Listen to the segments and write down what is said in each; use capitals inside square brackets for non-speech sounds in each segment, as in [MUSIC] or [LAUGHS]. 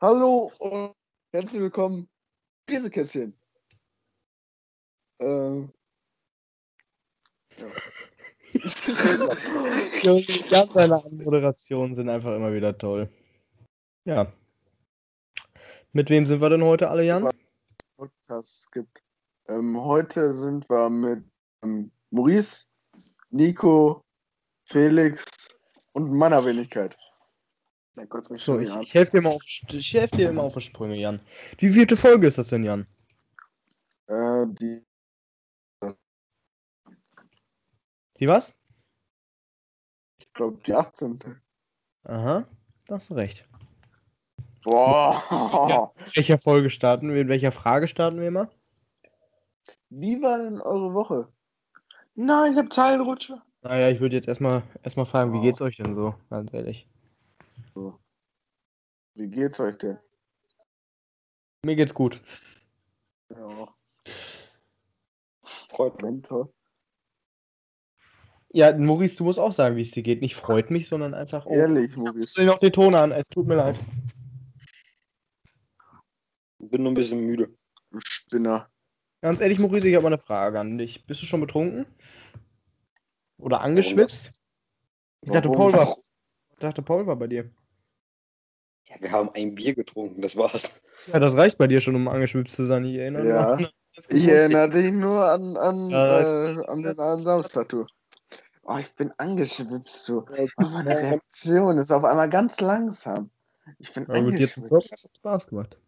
Hallo und herzlich willkommen. Käsekästchen. Äh, Junge, [LAUGHS] Ganz seine Moderationen sind einfach immer wieder toll. Ja. Mit wem sind wir denn heute alle, Jan? Podcast gibt. Ähm, heute sind wir mit ähm, Maurice, Nico, Felix und meiner Wenigkeit. Ja, kurz mich So, ich, ich helfe dir, mal auf- ich helf dir immer auf die Sprünge, Jan. Wie vierte Folge ist das denn, Jan? Äh, die Die was? ich glaube, die 18. Aha, da hast du recht. Boah! In welcher Folge starten wir? In welcher Frage starten wir immer? Wie war denn eure Woche? Nein, ich hab Zeilenrutsche. Naja, ich würde jetzt erstmal erstmal fragen, wie Oh. geht's euch denn so? Ganz ehrlich. Wie geht's euch denn? Mir geht's gut. Ja, Freut mich. Mentor. Ja, Maurice, du musst auch sagen, wie es dir geht. Nicht freut mich, sondern einfach. Oh, Ehrlich, Maurice. du noch den Ton an? Es tut mir leid. Bin nur ein bisschen müde. Du Spinner. Ganz ehrlich, Maurice, ich habe mal eine Frage an dich. Bist du schon betrunken? Oder angeschwitzt? Ich dachte, Warum? Paul war, ich dachte, Paul war bei dir. Ja, wir haben ein Bier getrunken, das war's. Ja, das reicht bei dir schon, um angeschwipst zu sein. Ich erinnere mich Ja. an Ich erinnere dich nur an, an, Ja, äh, an den du. Oh, ich bin angeschwipst, du. Oh, meine Reaktion ist auf einmal ganz langsam. Ich bin Aber mit dir angeschwipst. hat Spaß gemacht.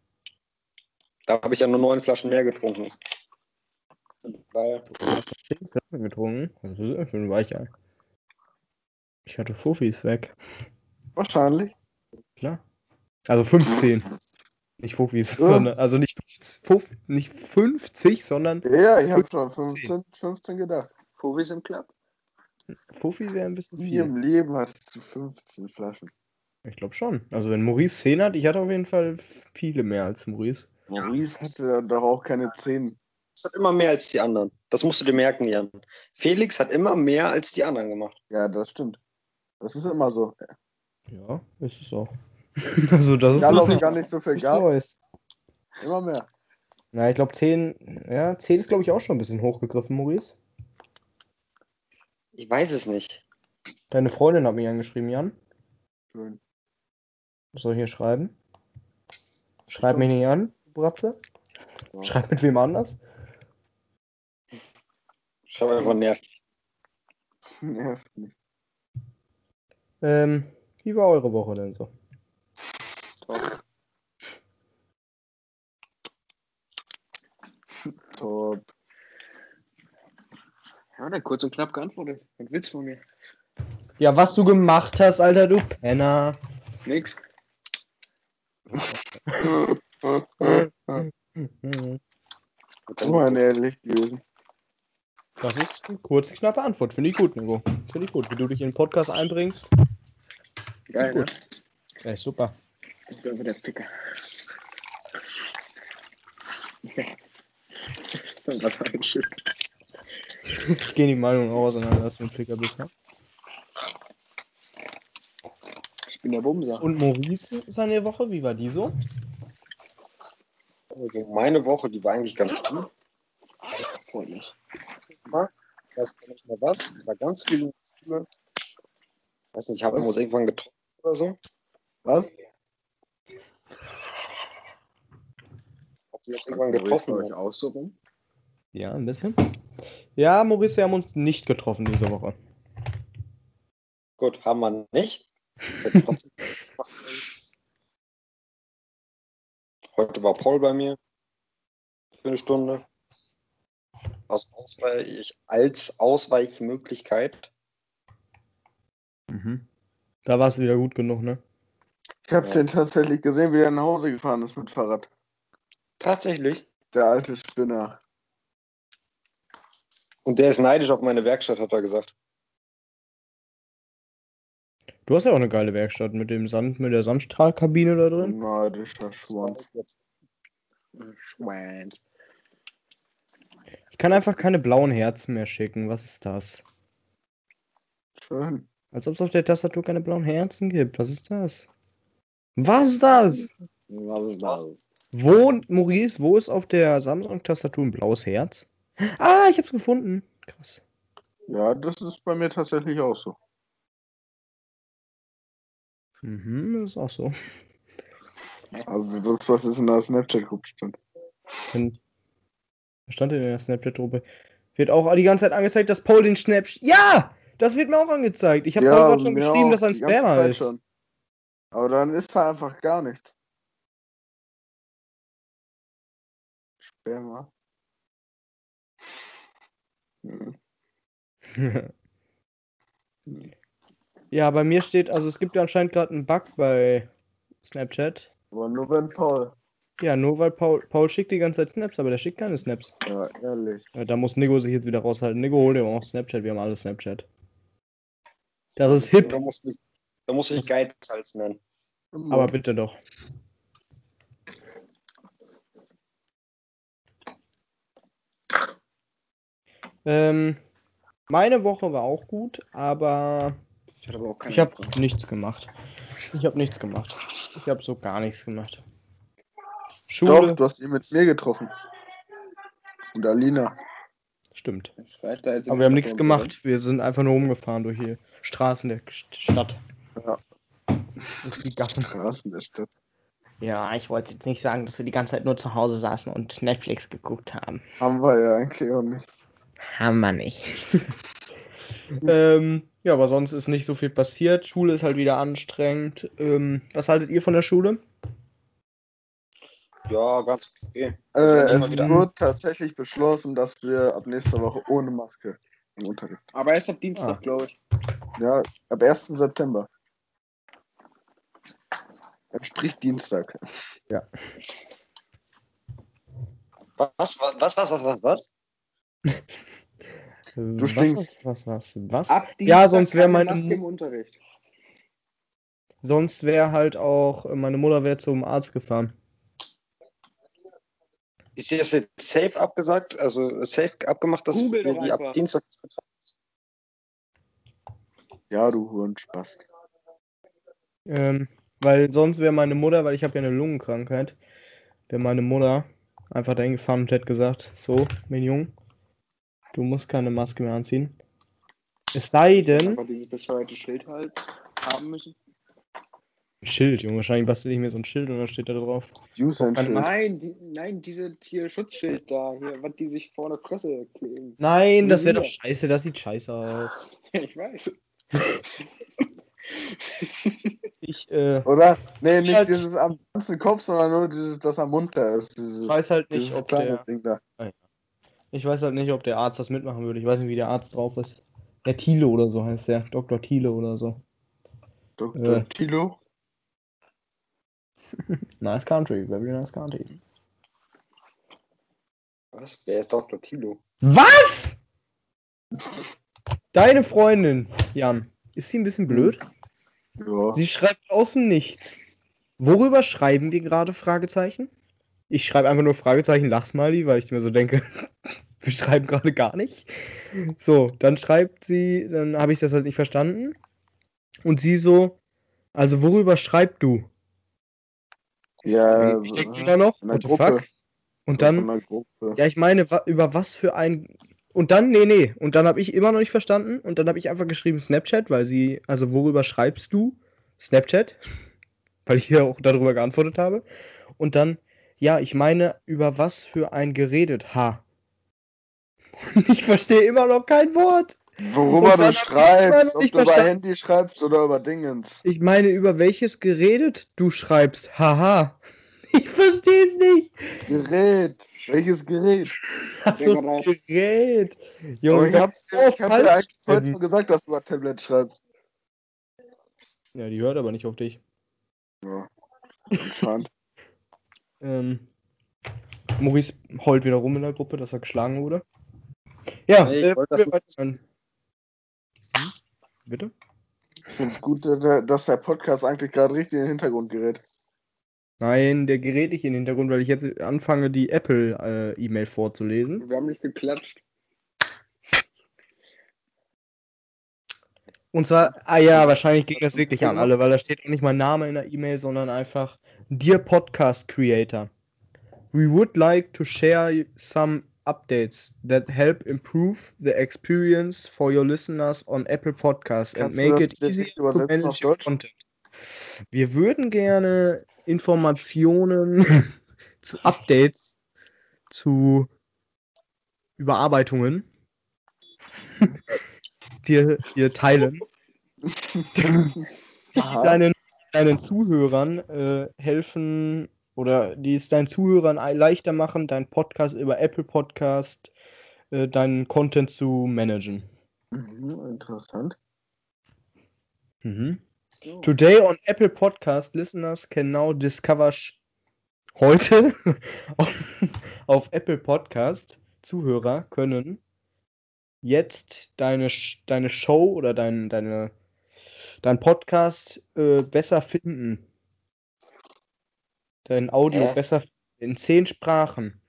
Da habe ich ja nur neun Flaschen mehr getrunken. Weil, Du hast doch 10 Flaschen getrunken. Das ist ja schön Weichei. Ich hatte Fuffis weg. Wahrscheinlich. Klar. Also 15. Nicht Fuffis. Ja. Sondern, also nicht 50, Fuff, nicht 50, sondern Ja, ich habe schon 15, 15 gedacht. Fufis im Club? Fuffi wäre ein bisschen Wie viel. im Leben hattest du 15 Flaschen. Ich glaube schon. Also wenn Maurice 10 hat, ich hatte auf jeden Fall viele mehr als Maurice. Maurice hatte doch auch keine 10. Das hat immer mehr als die anderen. Das musst du dir merken, Jan. Felix hat immer mehr als die anderen gemacht. Ja, das stimmt. Das ist immer so. Ja, ist es auch. [LAUGHS] also das ist nicht, gar nicht so viel Neues. immer mehr. Na, ich glaube 10, ja, 10 ist glaube ich auch schon ein bisschen hochgegriffen, Maurice. Ich weiß es nicht. Deine Freundin hat mich angeschrieben, Jan. Schön. Was soll ich hier schreiben? Schreib mich nicht an, Bratze. Ja. Schreib mit wem anders. Habe einfach nervig. [LAUGHS] Nervt mich. Ähm, wie war eure Woche denn so? [LAUGHS] Top. Ja, dann kurz und knapp geantwortet. Was willst du von mir? Ja, was du gemacht hast, Alter, du Penner. Nix. Mhm. Immer ehrlich gewesen. Das ist eine kurze, knappe Antwort. Finde ich gut, Nico. Finde ich gut. Wie du dich in den Podcast einbringst. Geil, ne? Gut. Ja, ist super. Ich bin wieder Ficker. [LAUGHS] Was ein Schiff. Ich gehe die Meinung auch auseinander, dass du ein Flicker bist. Ne? Ich bin der Bumser. Und Maurice, seine Woche, wie war die so? Also meine Woche, die war eigentlich ganz gut. Freut mich. Ich weiß gar nicht mehr was. Ich war ganz viel der Schule. Weiß nicht, ich habe uns irgendwann getroffen oder so. Was? Sie jetzt irgendwann getroffen. euch auch so rum? Ja, ein bisschen. Ja, Maurice, wir haben uns nicht getroffen diese Woche. Gut, haben wir nicht. [LAUGHS] Heute war Paul bei mir für eine Stunde. Aus Ausweich, als Ausweichmöglichkeit. Mhm. Da war es wieder gut genug, ne? Ich habe Ja. den tatsächlich gesehen, wie er nach Hause gefahren ist mit Fahrrad. Tatsächlich. Der alte Spinner. Und der ist neidisch auf meine Werkstatt, hat er gesagt. Du hast ja auch eine geile Werkstatt mit dem Sand, mit der Sandstrahlkabine da drin. Neidischer Schwanz. Schwanz. Ich kann einfach keine blauen Herzen mehr schicken. Was ist das? Schön. Als ob es auf der Tastatur keine blauen Herzen gibt. Was ist das? Was ist das? Was ist das? Wo, Maurice, wo ist auf der Samsung-Tastatur ein blaues Herz? Ah, ich hab's gefunden. Krass. Ja, das ist bei mir tatsächlich auch so. Mhm, das ist auch so. Also das, was jetzt in der Snapchat-Gruppe stand. Was stand denn in der Snapchat-Gruppe? Wird auch die ganze Zeit angezeigt, dass Paul den Snapchat. Ja! Das wird mir auch angezeigt. Ich habe Paul gerade schon geschrieben, dass er ein Spammer ist. schon. Aber dann ist da einfach gar nichts. Spammer. Hm. [LAUGHS] ja, bei mir steht, also es gibt ja anscheinend gerade einen Bug bei Snapchat. Aber nur wenn Paul. Ja, nur weil Paul, Paul schickt die ganze Zeit Snaps, aber der schickt keine Snaps. Ja, ehrlich. Ja, da muss Nico sich jetzt wieder raushalten. Nico, hol dir auch Snapchat, wir haben alle Snapchat. Das ist hip, Da muss ich, da muss ich Geizhals nennen. aber bitte doch. Ähm, meine Woche war auch gut, aber ich ich habe nichts gemacht. Ich habe nichts gemacht. Ich habe so gar nichts gemacht. Schule, Doch, du hast ihn mit mir getroffen. Und Alina. stimmt. Aber wir haben nichts gemacht. Wir sind einfach nur rumgefahren durch die Straßen der St- Stadt. Ja. Durch die Gassen. Straßen der Stadt. Ja, ich wollte jetzt nicht sagen, dass wir die ganze Zeit nur zu Hause saßen und Netflix geguckt haben. Haben wir ja eigentlich auch nicht. Haben wir nicht. [LAUGHS] ähm, ja, aber sonst ist nicht so viel passiert. Schule ist halt wieder anstrengend. Ähm, was haltet ihr von der Schule? Ja, ganz okay. Äh, ja es wieder- wurde tatsächlich beschlossen, dass wir ab nächster Woche ohne Maske im Unterricht. Aber erst ab Dienstag, Ah. glaube ich. Ja, ab 1. September. Entspricht Dienstag. Was, was, was, was, was, was, was? Du stinkst. Was, was, was? was? Ab Ja, sonst wäre meine Maske im Unterricht. Sonst wäre halt auch, meine Mutter wäre zum Arzt gefahren. Ist dir das jetzt safe abgesagt? Also safe abgemacht, dass Google wir die ab. Dienstag Ja, du Hurenspaß. Ähm, weil sonst wäre meine Mutter, weil ich habe ja eine Lungenkrankheit, wäre meine Mutter einfach dahin gefahren und hätte gesagt, so, mein Junge, du musst keine Maske mehr anziehen. Es sei denn, Einfach dieses bescheuerte Schild halt haben müssen. Schild, Junge, wahrscheinlich bastel ich mir so ein Schild und dann steht da drauf. Use and Keine Shit. Maske. Nein, die, nein, diese hier Schutzschild da, hier, was die sich vor der Fresse kleben. Nein, das wäre Ja. doch scheiße, das sieht scheiße aus. [LAUGHS] Ich weiß. [LAUGHS] Ich, äh, Oder? Nee, nicht halt- dieses am ganzen Kopf, sondern nur dieses, das am Mund da ist. Dieses, weiß halt nicht, dieses ob kleine der, Ding da. Ich weiß halt nicht, ob der Arzt das mitmachen würde. Ich weiß nicht, wie der Arzt drauf ist. Der Thiele oder so heißt der. Dr. Thiele oder so. Dr. Äh. Tilo. [LAUGHS] Nice country, very nice country. Was? Wer ist Dr. Tilo? Was? Deine Freundin, Jan, ist sie ein bisschen blöd? Ja. Sie schreibt aus dem Nichts. Worüber schreiben wir gerade? Fragezeichen. Ich schreibe einfach nur Fragezeichen Lachsmiley, weil ich mir so denke, [LAUGHS] wir schreiben gerade gar nicht. So, dann schreibt sie, dann habe ich das halt nicht verstanden. Und sie so, also worüber schreibst du? Ja, ich denke immer noch, what the fuck? Und dann, ja, ich meine, über was für ein. Und dann, nee, nee. Und dann habe ich immer noch nicht verstanden. Und dann habe ich einfach geschrieben Snapchat, weil sie, also worüber schreibst du? Snapchat. [LAUGHS] Weil ich hier auch darüber geantwortet habe. Und dann, ja, ich meine, über was für ein geredet? Ha. Und [LAUGHS] ich verstehe immer noch kein Wort. Worüber du schreibst, ob du über. Handy schreibst oder über Dingens. Ich meine, über welches geredet du schreibst? Haha. [LAUGHS] Ich verstehe es nicht. Gerät. Welches Gerät? Achso, Gerät. Junge, ich hab, so ich hab dir eigentlich denn. schon gesagt, dass du über Tablet schreibst. Ja, die hört aber nicht auf dich. Ja. Anscheinend. Ähm, Maurice heult wieder rum in der Gruppe, dass er geschlagen wurde. Ja, ich äh, wollte das. Hm? Bitte? Ich finde es gut, dass dass der Podcast eigentlich gerade richtig in den Hintergrund gerät. Nein, der gerät nicht in den Hintergrund, weil ich jetzt anfange, die Apple-E-Mail vorzulesen. Wir haben nicht geklatscht. Und zwar, ah ja, wahrscheinlich ging das wirklich an alle, weil da steht auch nicht mein Name in der E-Mail, sondern einfach Dear Podcast Creator. We would like to share some updates that help improve the experience for your listeners on Apple Podcasts and Kannst du make it easy to manage your content. Wir würden gerne Informationen [LAUGHS] zu Updates, zu Überarbeitungen [LAUGHS] dir, dir teilen, [LAUGHS] die Aha. deinen, deinen Zuhörern äh, helfen oder die es deinen Zuhörern ei- leichter machen, deinen Podcast über Apple Podcast, äh, deinen Content zu managen. Mhm, interessant. Mhm. So. Today on Apple Podcast, listeners can now discover heute [LAUGHS] auf, auf Apple Podcast Zuhörer können jetzt deine, deine Show oder dein, deine, dein Podcast äh, besser finden. Dein Audio Hä? besser finden. in zehn Sprachen.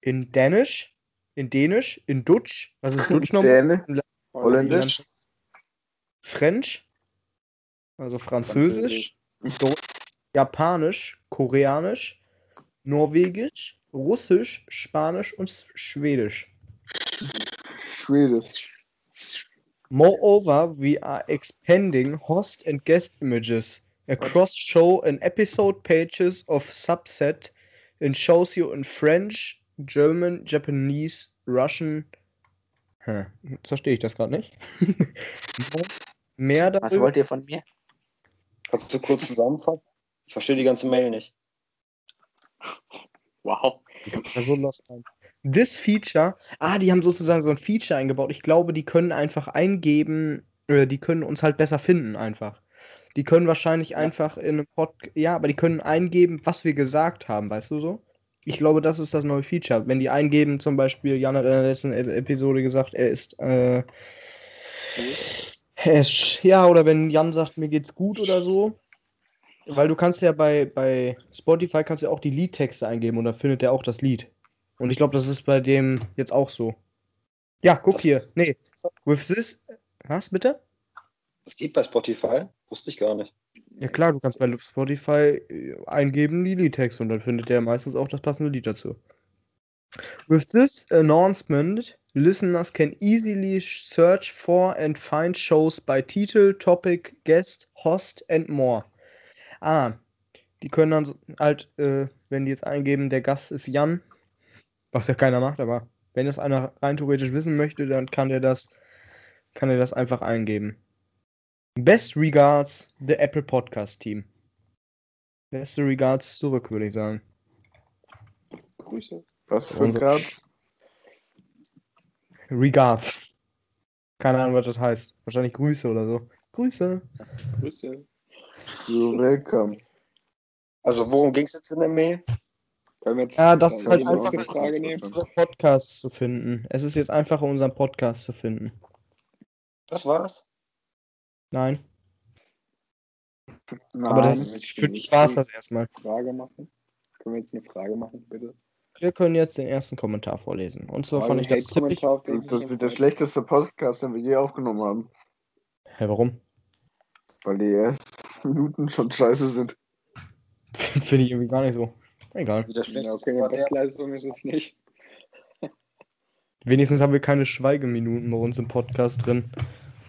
In Dänisch, in Dänisch, in Dutch, was ist Dutch nochmal? Holländisch, French, also Französisch, Deutsch, Japanisch, Koreanisch, Norwegisch, Russisch, Spanisch und Schwedisch. Schwedisch. Moreover, we are expanding host and guest images across show and episode pages of subset and shows you in French, German, Japanese, Russian. Hä, jetzt verstehe ich das gerade nicht. [LAUGHS] Mehr Was darüber. wollt ihr von mir? Kannst du kurz zusammenfassen? Ich verstehe die ganze Mail nicht. Wow. so lost sein. This Feature, ah, die haben sozusagen so ein Feature eingebaut. Ich glaube, die können einfach eingeben, äh, die können uns halt besser finden einfach. Die können wahrscheinlich einfach in einem Pod, ja, aber die können eingeben, was wir gesagt haben, weißt du so? Ich glaube, das ist das neue Feature. Wenn die eingeben, zum Beispiel, Jan hat in der letzten E- Episode gesagt, er ist, äh, er ist, ja, oder wenn Jan sagt, mir geht's gut oder so, weil du kannst ja bei, bei Spotify kannst du ja auch die Liedtexte eingeben und dann findet er auch das Lied. Und ich glaube, das ist bei dem jetzt auch so. Ja, guck Das- hier. Nee. With this. Was, bitte? Das geht bei Spotify? Wusste ich gar nicht. Ja klar, du kannst bei Spotify äh, eingeben die Liedtexte und dann findet er meistens auch das passende Lied dazu. With this announcement, listeners can easily search for and find shows by title, topic, guest, host and more. Ah, die können dann halt, äh, wenn die jetzt eingeben, der Gast ist Jan, was ja keiner macht, aber wenn das einer rein theoretisch wissen möchte, dann kann der das, kann er das einfach eingeben. Best regards, the Apple Podcast Team. Beste Regards zurück, würde ich sagen. Grüße. Was für ein Unser- Grad? Regards. Keine Ahnung, was das heißt. Wahrscheinlich Grüße oder so. Grüße. Grüße. So, willkommen. Also, worum ging es jetzt in der Mail? Können wir jetzt Ja, das ist halt einfach Frage nehmen? unsere Podcasts zu finden. Es ist jetzt einfacher, unseren Podcast zu finden. Das war's? Nein. Nein. Aber das ist, für dich war es das erstmal. Frage machen? Können wir jetzt eine Frage machen, bitte? Wir können jetzt den ersten Kommentar vorlesen. Und zwar fand ich das ziemlich. Das, ist der schlechteste Podcast, den wir je aufgenommen haben. Hä, warum? Weil die ersten Minuten schon scheiße sind. [LAUGHS] Finde ich irgendwie gar nicht so. Egal. Wie Ja, schlechteste okay. Bestleistung ist es nicht. Wenigstens haben wir keine Schweigeminuten bei uns im Podcast drin.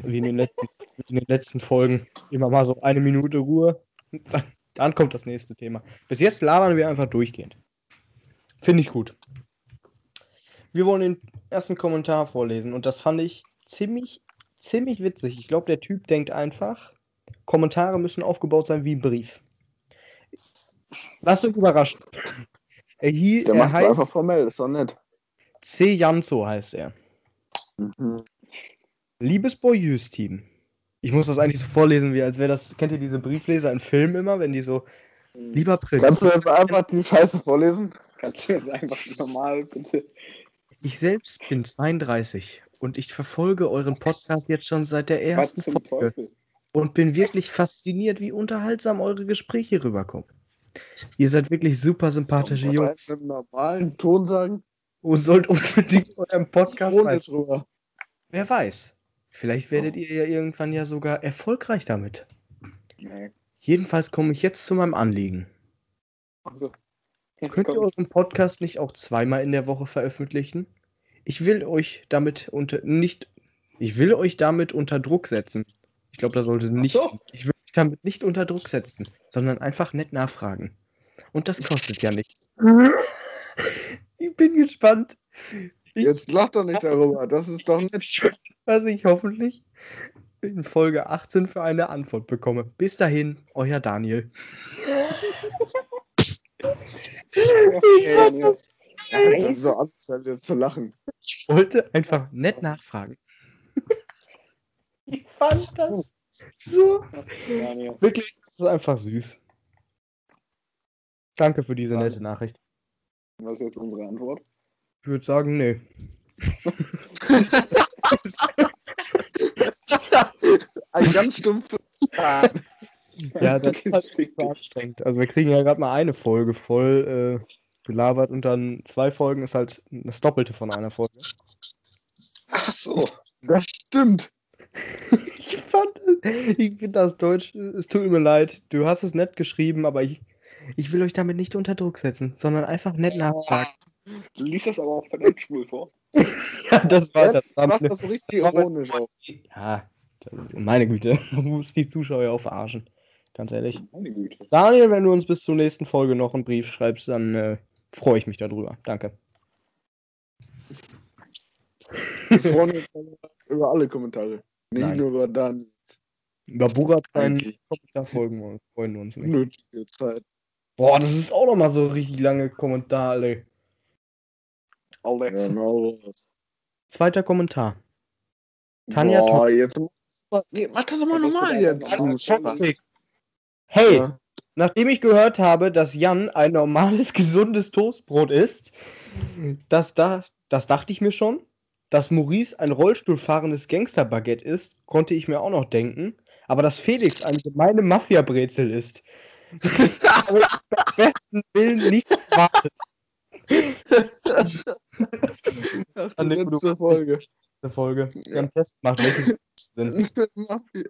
Wie in den letzten, in den letzten Folgen. Immer mal so eine Minute Ruhe. Dann, dann kommt das nächste Thema. Bis jetzt labern wir einfach durchgehend. Finde ich gut. Wir wollen den ersten Kommentar vorlesen und das fand ich ziemlich, ziemlich witzig. Ich glaube, der Typ denkt einfach, Kommentare müssen aufgebaut sein wie ein Brief. Lasst euch überraschen. Er, hie, Der er macht einfach heißt formell, ist doch nett. C. Janzo heißt er. Mhm. Liebes Boyus-Team. Ich muss das eigentlich so vorlesen, wie als wäre das. Kennt ihr diese Briefleser in Filmen immer, wenn die so. Lieber Prinz, Kannst du jetzt einfach die Scheiße vorlesen? Kannst du jetzt einfach normal, bitte? ich selbst bin 32 und ich verfolge euren Podcast jetzt schon seit der ersten Folge Teufel? und bin wirklich fasziniert, wie unterhaltsam eure Gespräche rüberkommen. Ihr seid wirklich super sympathische man Jungs das Im normalen Ton sagen? und sollt unbedingt [LAUGHS] euren Podcast drüber. Wer weiß. Vielleicht werdet ihr ja irgendwann ja sogar erfolgreich damit. Nee. Jedenfalls komme ich jetzt zu meinem Anliegen. Also, Könnt ihr euren Podcast nicht auch zweimal in der Woche veröffentlichen? Ich will euch damit unter nicht ich will euch damit unter Druck setzen. Ich glaube, da sollte es nicht. so. Ich damit nicht unter Druck setzen, sondern einfach nett nachfragen. Und das kostet ja nichts. [LAUGHS] Ich bin gespannt. Ich, Jetzt lach doch nicht darüber. Das ist doch nett. [LAUGHS] was ich hoffentlich in Folge 18 für eine Antwort bekomme. Bis dahin, euer Daniel. Ich [LAUGHS] fand das ist so asozial, jetzt zu lachen. Ich wollte einfach nett nachfragen. Ich fand das so. Wirklich, das ist einfach süß. Danke für diese nette Nachricht. Was ist jetzt unsere Antwort? Ich würde sagen, nee. [LAUGHS] Ein ganz stumpfes. Ja, das ist halt anstrengend. Also wir kriegen ja gerade mal eine Folge voll äh, gelabert und dann zwei Folgen ist halt das Doppelte von einer Folge. Ach so. Das stimmt. [LAUGHS] Ich finde das Deutsch, es tut mir leid. Du hast es nett geschrieben, aber ich, ich will euch damit nicht unter Druck setzen, sondern einfach nett nachfragen. Du liest das aber auch verdammt schwul vor. [LAUGHS] Ja, das war das. Macht Thumbnail. das so richtig ironisch auf. Ja, das, meine Güte, [LAUGHS] man muss die Zuschauer auch verarschen. Ganz ehrlich. Meine Güte. Daniel, wenn du uns bis zur nächsten Folge noch einen Brief schreibst, dann äh, freue ich mich darüber. Danke. Wir freuen uns über alle Kommentare. Nicht Nein. nur über dann. Über Burat keinen Eigentlich. Kommentar folgen wir uns, freuen wir uns nicht. Nötige Zeit. Boah, das ist auch nochmal so richtig lange Kommentar, ey. Alex. Genau. Zweiter Kommentar. Tanja Boah, Tox. jetzt nee, mach das mal normal jetzt. Hey, Ja. nachdem ich gehört habe, dass Jan ein normales, [LAUGHS] gesundes Toastbrot isst, das, da, das dachte ich mir schon. Dass Maurice ein Rollstuhlfahrendes Gangsterbaguette ist, konnte ich mir auch noch denken. Aber dass Felix eine gemeine Mafia-Brezel ist, habe ich beim besten Willen nicht erwartet. An die du- letzte Folge. Diese Folge. Wir haben Test gemacht, welche sind. Mafia.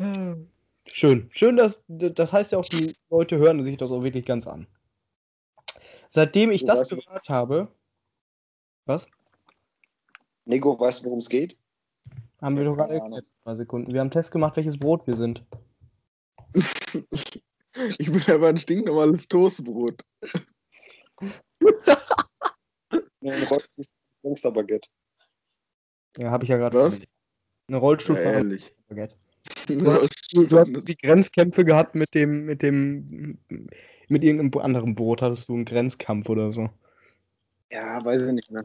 [LAUGHS] Schön. Schön, dass das heißt ja auch, die Leute hören sich das auch wirklich ganz an. Seitdem ich das gehört habe, was? Nico, weißt du, worum es geht? Haben wir doch gerade erklärt. Zwei Sekunden. Wir haben einen Test gemacht, welches Brot wir sind. [LAUGHS] Ich bin aber ein stinknormales Toastbrot. Ein Rollstuhl- Gangsterbaguette. Ja, habe ich ja gerade. Was? Eine Rollstuhlfahrer. ehrlich. Baguette. Du hast- Du hast die Grenzkämpfe gehabt mit dem, mit dem, mit irgendeinem anderen Brot. Hattest du einen Grenzkampf oder so? Ja, weiß ich nicht mehr.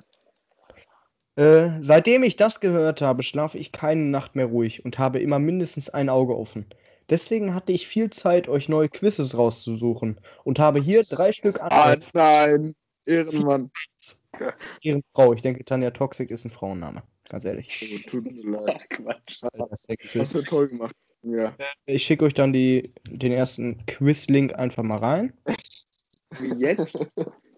Äh, seitdem ich das gehört habe, schlafe ich keine Nacht mehr ruhig und habe immer mindestens ein Auge offen. Deswegen hatte ich viel Zeit, euch neue Quizzes rauszusuchen und habe hier drei Stück Ah, an. nein. Ehrenmann. [LAUGHS] Ihren Frau. Ich denke, Tanja Toxic ist ein Frauenname. Ganz ehrlich. Oh, tut mir leid. [LAUGHS] Quatsch. Hast du toll gemacht. Ja. Ich schicke euch dann die, den ersten Quiz-Link einfach mal rein. Wie jetzt? [LAUGHS]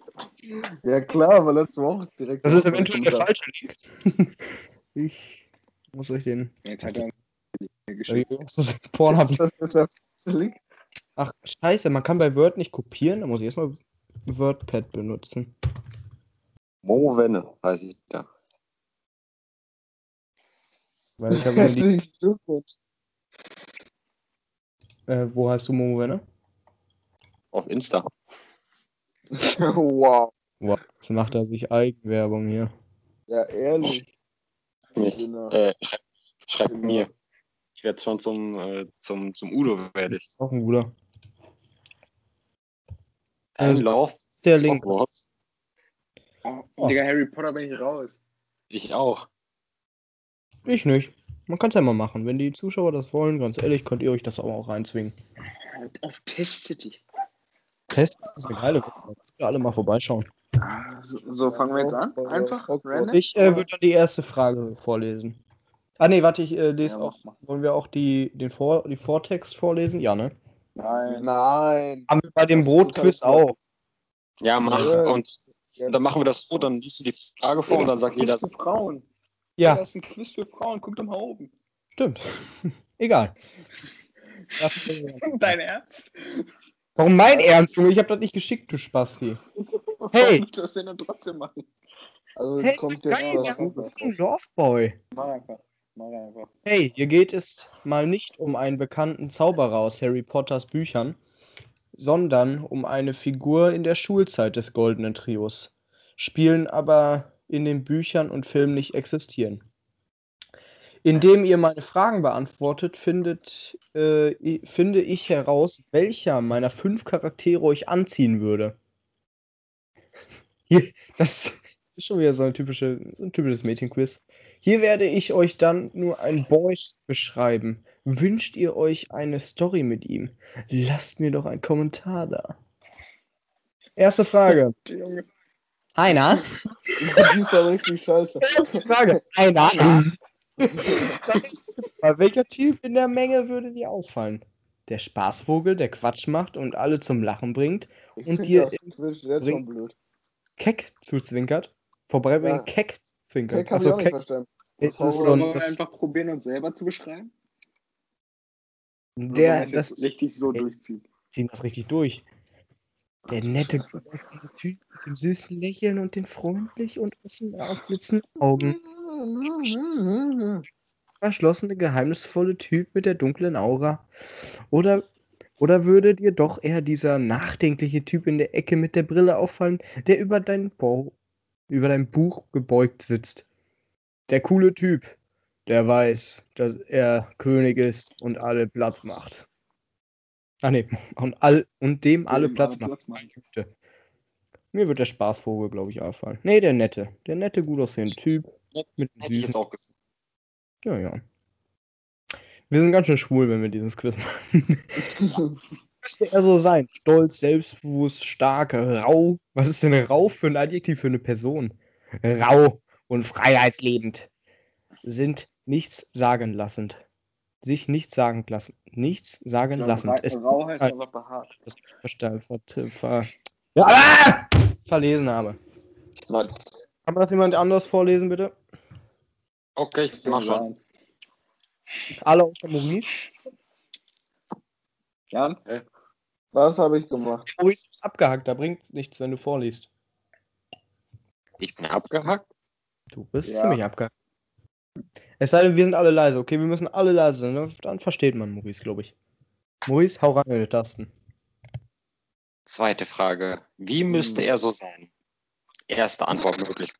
Ja, klar, weil letzte Woche direkt. Das ist eventuell der falsche Link. ich muss euch den. Jetzt hat er. Porn ich. Das ist der falsche Link. Ach, scheiße, man kann bei Word nicht kopieren. Da muss ich erstmal WordPad benutzen. Momo Wenne, weiß ich da. Weil ich habe ja [LAUGHS] die, äh, wo hast du Momo Wenne? Auf Insta. [LAUGHS] wow. Wow, jetzt macht er sich Eigenwerbung hier. Ja, ehrlich. Mich. Genau. Äh, schreib, schreib mir. Ich werde schon zum, äh, zum, zum Udo werde ich. ist auch ein guter. Ein Also, Lauf. Der Link. Hogwarts. Oh, Digga, Harry Potter bin ich raus. Ich auch. Ich nicht. Man kann es ja mal machen. Wenn die Zuschauer das wollen, ganz ehrlich, könnt ihr euch das aber auch reinzwingen. Halt auf, teste dich. Test ist eine geile Website. Alle mal vorbeischauen. So, so fangen wir jetzt an. Einfach. Random. Ich äh, würde dann die erste Frage vorlesen. Ah nee, warte, ich äh, lese Ja, auch. Wollen wir auch die, den Vor die Vortext vorlesen? Ja, ne? Nein. Nein. Haben wir bei dem Brotquiz auch. Ja, mach. Ja. Und Dann machen wir das so, dann liest du die Frage vor und dann sagt Quiz jeder, für Frauen. Ja, Das ist ein Quiz für Frauen. Guck doch mal oben. stimmt. [LAUGHS] Egal. [LAUGHS] Dein Ernst? Warum mein Ernst, Junge? Ich hab das nicht geschickt, du Spasti. [LAUGHS] Hey. Warum das denn dann trotzdem machen? Also Hey, kommt jetzt geil, wir haben Super. einen Loveboy. Mach einfach. Mach einfach. Hey, hier geht es mal nicht um einen bekannten Zauberer aus Harry Potters Büchern, sondern um eine Figur in der Schulzeit des Goldenen Trios. Spielen aber in den Büchern und Filmen nicht existieren. Indem ihr meine Fragen beantwortet, findet, äh, finde ich heraus, welcher meiner fünf Charaktere euch anziehen würde. Hier, das ist schon wieder so ein, typische, so ein typisches Mädchenquiz. Hier werde ich euch dann nur ein Boys beschreiben. Wünscht ihr euch eine Story mit ihm? Lasst mir doch einen Kommentar da. Erste Frage. [LAUGHS] Einer. [LAUGHS] Das ist ja richtig scheiße. Erste Frage. Einer. [LAUGHS] [LAUGHS] Bei welcher Typ in der Menge würde dir auffallen? Der Spaßvogel, der Quatsch macht und alle zum Lachen bringt, Ich Und dir das jetzt blöd. keck zuzwinkert, vorbeibringen, Ja. keck zwinkert. Keck nicht keck verstanden. ist Warum so Wollen ein, wir das, einfach probieren, uns selber zu beschreiben? Der, das jetzt richtig so Ey. durchziehen. ziehen das richtig durch. Der nette, Typ mit dem süßen Lächeln und den freundlich und offen aufblitzenden Augen. Verschlossene, geheimnisvolle Typ mit der dunklen Aura. Oder, oder würde dir doch eher dieser nachdenkliche Typ in der Ecke mit der Brille auffallen, der über dein, Bo über dein Buch gebeugt sitzt? Der coole Typ, der weiß, dass er König ist und alle Platz macht. Ah ne, und, all, und dem alle Dem Platz alle macht. Platz machen. Güte. Mir wird der Spaßvogel, glaube ich, auffallen. Nee, der nette. Der nette, gut aussehende Typ. Mit hätte ich jetzt auch gesagt. ja, ja. Wir sind ganz schön schwul, wenn wir dieses Quiz machen. [LAUGHS] Müsste er so sein? Stolz, selbstbewusst, stark, rau. Was ist denn rau für ein Adjektiv für eine Person? Rau und freiheitslebend. Sind nichts sagen lassend. Sich nichts sagen lassen. Nichts sagen Ja, lassend. Rau heißt einfach behaart. das ver ja, ah! verlesen habe. Nein. Kann man das jemand anderes vorlesen, bitte? Okay, ich mach schon. Alle außer Maurice. Jan? Was habe ich gemacht? Maurice ist abgehackt, da bringt nichts, wenn du vorliest. Ich bin abgehackt. Du bist Ja. ziemlich abgehackt. Es sei denn, wir sind alle leise, okay? Wir müssen alle leise sein, ne? dann versteht man Maurice, glaube ich. Maurice, hau ran in die Tasten. Zweite Frage. Wie müsste er so sein? Erste Antwort möglich.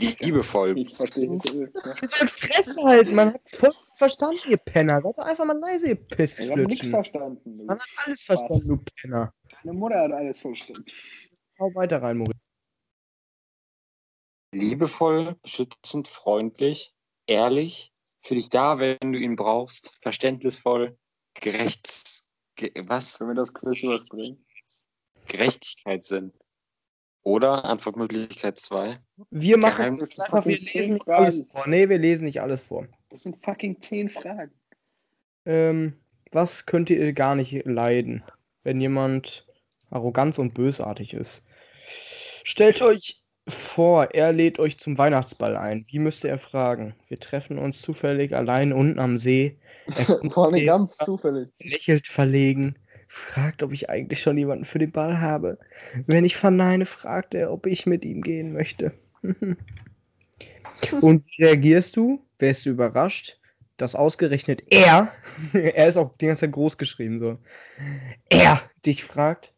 Liebevoll. Ich verstehe. Ihr sollt Fresse halten, man hat voll verstanden, ihr Penner. Seid doch einfach mal leise, ihr Ich habe nichts verstanden. Man hat alles verstanden, du Penner. Deine Mutter hat alles verstanden. Hau weiter rein, Maurice. Liebevoll, beschützend, freundlich, ehrlich, für dich da, wenn du ihn brauchst, verständnisvoll, gerecht, ge was? Können wir das Quiz überspringen? Gerechtigkeitssinn. Oder Antwortmöglichkeit 2. Wir machen einfach, wir lesen nicht alles vor. Nee, wir lesen nicht alles vor. Das sind fucking zehn Fragen. Ähm, was könnt ihr gar nicht leiden, wenn jemand arrogant und bösartig ist? Stellt euch vor, er lädt euch zum Weihnachtsball ein. Wie müsste er fragen? Wir treffen uns zufällig allein unten am See. Er kommt [LAUGHS] Vor allem her, ganz zufällig. lächelt verlegen, fragt, ob ich eigentlich schon jemanden für den Ball habe. Wenn ich verneine, fragt er, ob ich mit ihm gehen möchte. [LAUGHS] Und wie reagierst du? Wärst du überrascht, dass ausgerechnet er, [LAUGHS] er ist auch die ganze Zeit groß geschrieben, so, er dich fragt?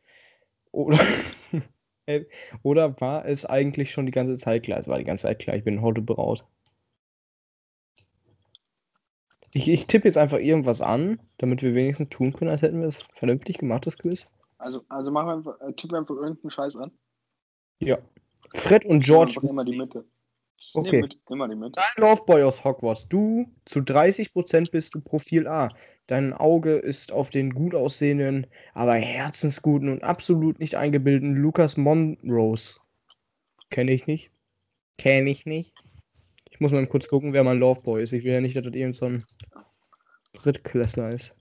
Oder, [LAUGHS] oder war es eigentlich schon die ganze Zeit klar? Es war die ganze Zeit klar, ich bin heute braut. Ich, ich tippe jetzt einfach irgendwas an, damit wir wenigstens tun können, als hätten wir es vernünftig gemacht, das Quiz. Also, also mach einfach, äh, tipp einfach irgendeinen Scheiß an. Ja. Fred und George. Einfach immer die Mitte. Okay. Nee, mit, immer die Mitte. Dein Loveboy aus Hogwarts. Du zu 30% bist du Profil A. Dein Auge ist auf den gut aussehenden, aber herzensguten und absolut nicht eingebildeten Lucas Monrose. Kenne ich nicht. Kenne ich nicht. Muss mal kurz gucken, wer mein Loveboy ist. Ich will ja nicht, dass das irgend so ein Drittklässler ist.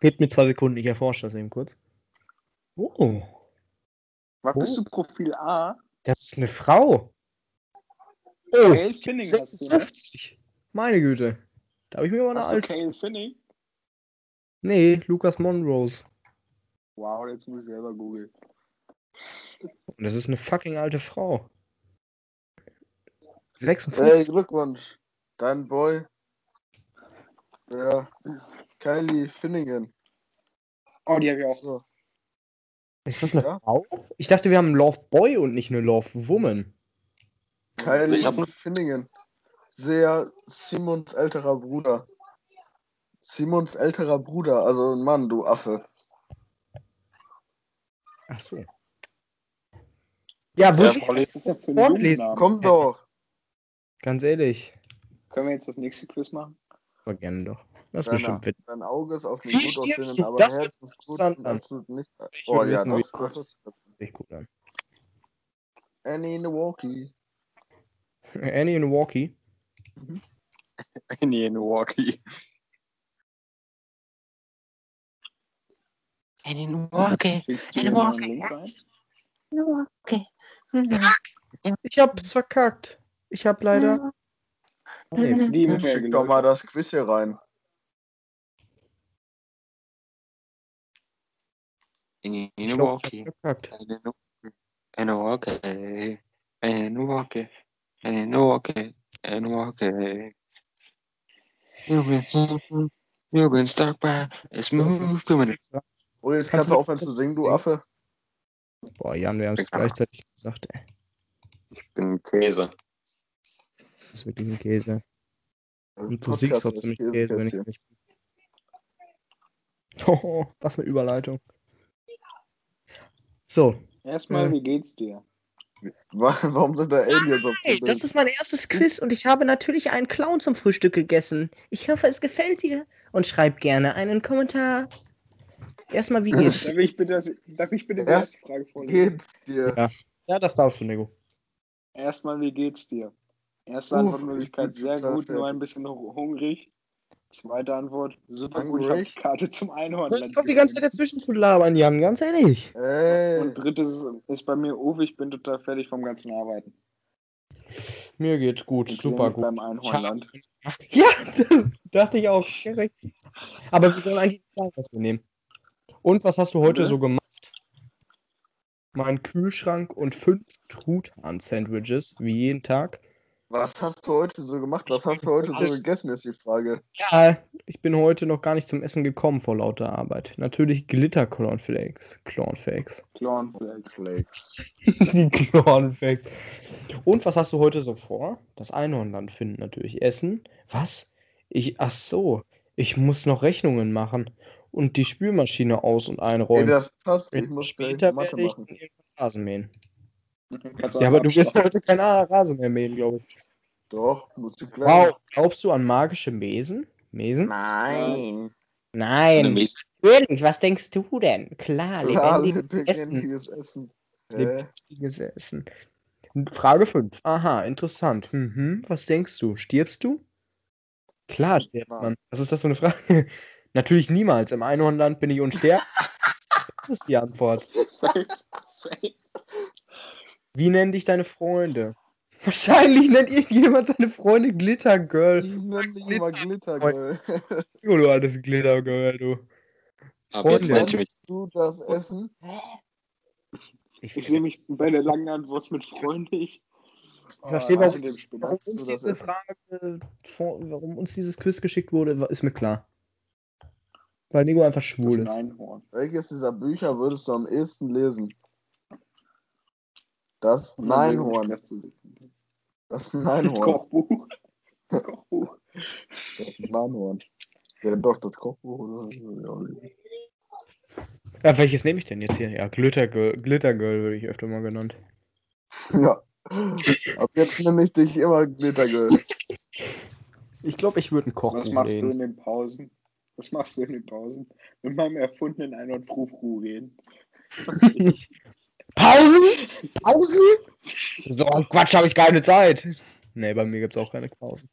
Gebt mir zwei Sekunden, ich erforsche das eben kurz. Oh. Was Oh. bist du Profil A? Das ist eine Frau. Oh, Cale Finning hast du, ne? 56. Meine Güte. Da habe ich mir mal eine Hast alte. Cale Finning? Nee, Lucas Monrose. Wow, jetzt muss ich selber googeln. Und das ist eine fucking alte Frau. Hey, 56. Glückwunsch. Dein Boy. Ja. Kylie Finnegan. Oh, die habe ich auch. So. Ist das eine Ja. Frau? Ich dachte, wir haben einen Love Boy und nicht eine Love Woman. Kylie Ich hab- Finnegan. Sehr Simons älterer Bruder. Simons älterer Bruder, also ein Mann, du Affe. Ach so. Ja, Ja, Frau Was ist das. Jungenname? Komm doch. Ganz ehrlich. Können wir jetzt das nächste Quiz machen? Aber gerne doch. Das ist bestimmt witzig. dein Auge ist auf Wie mich gut stirbst aussehenden, du? aber Das Herz ist gut interessant und an. absolut nicht. Ich Oh ja, wissen, das, das ist Richtig gut an. Annie in the Walkie. [LAUGHS] Annie in Walkie. [LAUGHS] Nee, in Milwaukee. Schickst du mir mal einen Link rein? [LAUGHS] Ich hab's verkackt. Ich hab leider. Nee, der schick doch mal das Quiz hier rein. In Milwaukee. In Milwaukee. In Milwaukee. In Milwaukee. In Milwaukee. You've been, stuck- by a smooth criminal. Oh, jetzt Kannst du aufhören zu singen, du? Affe. Boah, Jan, wir haben es gleichzeitig gesagt, ey. Ich bin Käse. Ist wirklich ein Käse. Und du auch ist ziemlich Käse, wenn ich nicht. [LAUGHS] Oh, was eine Überleitung. So. Erstmal, Äh. wie geht's dir? Wa- Warum sind da Aliens auf Hey, dem das ist mein erstes Quiz und ich habe natürlich einen Clown zum Frühstück gegessen. Ich hoffe, es gefällt dir und schreib gerne einen Kommentar. Erstmal, wie geht's? Darf ich bitte, das, darf ich bitte die Erst erste Frage vorlesen? Geht's dir? Ja. Ja, das darfst du, Nego. Erstmal, wie geht's dir? Erste Uff, Antwortmöglichkeit, sehr gut, nur fertig. ein bisschen hu- hungrig. Zweite Antwort, super gut, ich habe? Karte zum Einhorn. Was ist die ganze Zeit dazwischen zu labern, Jan? Ganz ehrlich. Ey. Und drittes ist bei mir Uwe, ich bin total fertig vom ganzen Arbeiten. Mir geht's gut, Ich super gut. beim Einhornland. Ja, [LAUGHS] dachte ich auch. Aber wir sollen eigentlich sagen, was wir nehmen. Und was hast du heute Bitte? so gemacht? Mein Kühlschrank und fünf Truthahn-Sandwiches, wie jeden Tag. Was hast du heute so gemacht? Was hast du heute so Alles- gegessen, ist die Frage. Ja, ich bin heute noch gar nicht zum Essen gekommen vor lauter Arbeit. Natürlich Glitter-Cornflakes. Cornflakes. Cornflakes. Flakes. [LAUGHS] Die Cornflakes. Und was hast du heute so vor? Das Einhornland finden natürlich. Essen. Was? Ich, ach so. Ich muss noch Rechnungen machen und die Spülmaschine aus- und Ey, einräumen. das passt. Ich muss Später Mathe werde ich machen. irgendwann Rasen mähen. Ja, aber du wirst heute kein Rasen mehr mähen, glaube ich. Doch, muss ich gleich. Wow, glaubst du an magische Mesen? Mesen? Nein. Nein, natürlich, was denkst du denn? Klar, Klar, lebendiges Essen. lebendiges Essen. Hä? Lebendiges Essen. Frage 5. Aha, interessant. Mhm. Was denkst du? Stirbst du? Klar stirbt man. Was ist das für eine Frage? [LAUGHS] Natürlich niemals. Im Einhornland bin ich unsterblich. [LAUGHS] das ist die Antwort. Safe, safe. Wie nennen dich deine Freunde? [LAUGHS] Wahrscheinlich nennt irgendjemand seine Freunde Glitter Girl. Ich nenne dich immer Glittergirl. [LAUGHS] Oh, du altes Glitter Girl, du. Ab jetzt Freunde. Kennst du das Essen? Ich, Ich sehe mich bei der langen Antwort mit freundlich. Ich verstehe, Oh, warum, warum uns diese. Frage, warum uns dieses Quiz geschickt wurde, ist mir klar. Weil Nico einfach schwul ist ein ist. Einhorn. Welches dieser Bücher würdest du am ehesten lesen? Das Neinhorn. Das Neinhorn. Kochbuch. [LAUGHS] Kochbuch. Das Neinhorn. Ja, doch, das Kochbuch. Oder? Ja. Ja, welches nehme ich denn jetzt hier? Ja, Glitter Girl, Glitter Girl würde ich öfter mal genannt. [LAUGHS] ja. Ab jetzt nenne ich dich immer Glittergirl. Ich glaube, ich würde ein Kochbuch Was machst du in den Pausen? Was machst du in den Pausen? Mit meinem erfundenen Einhorn Frufru reden. [LAUGHS] Pausen? Pausen? So ein Quatsch habe ich keine Zeit. Nee, bei mir gibt es auch keine Pausen.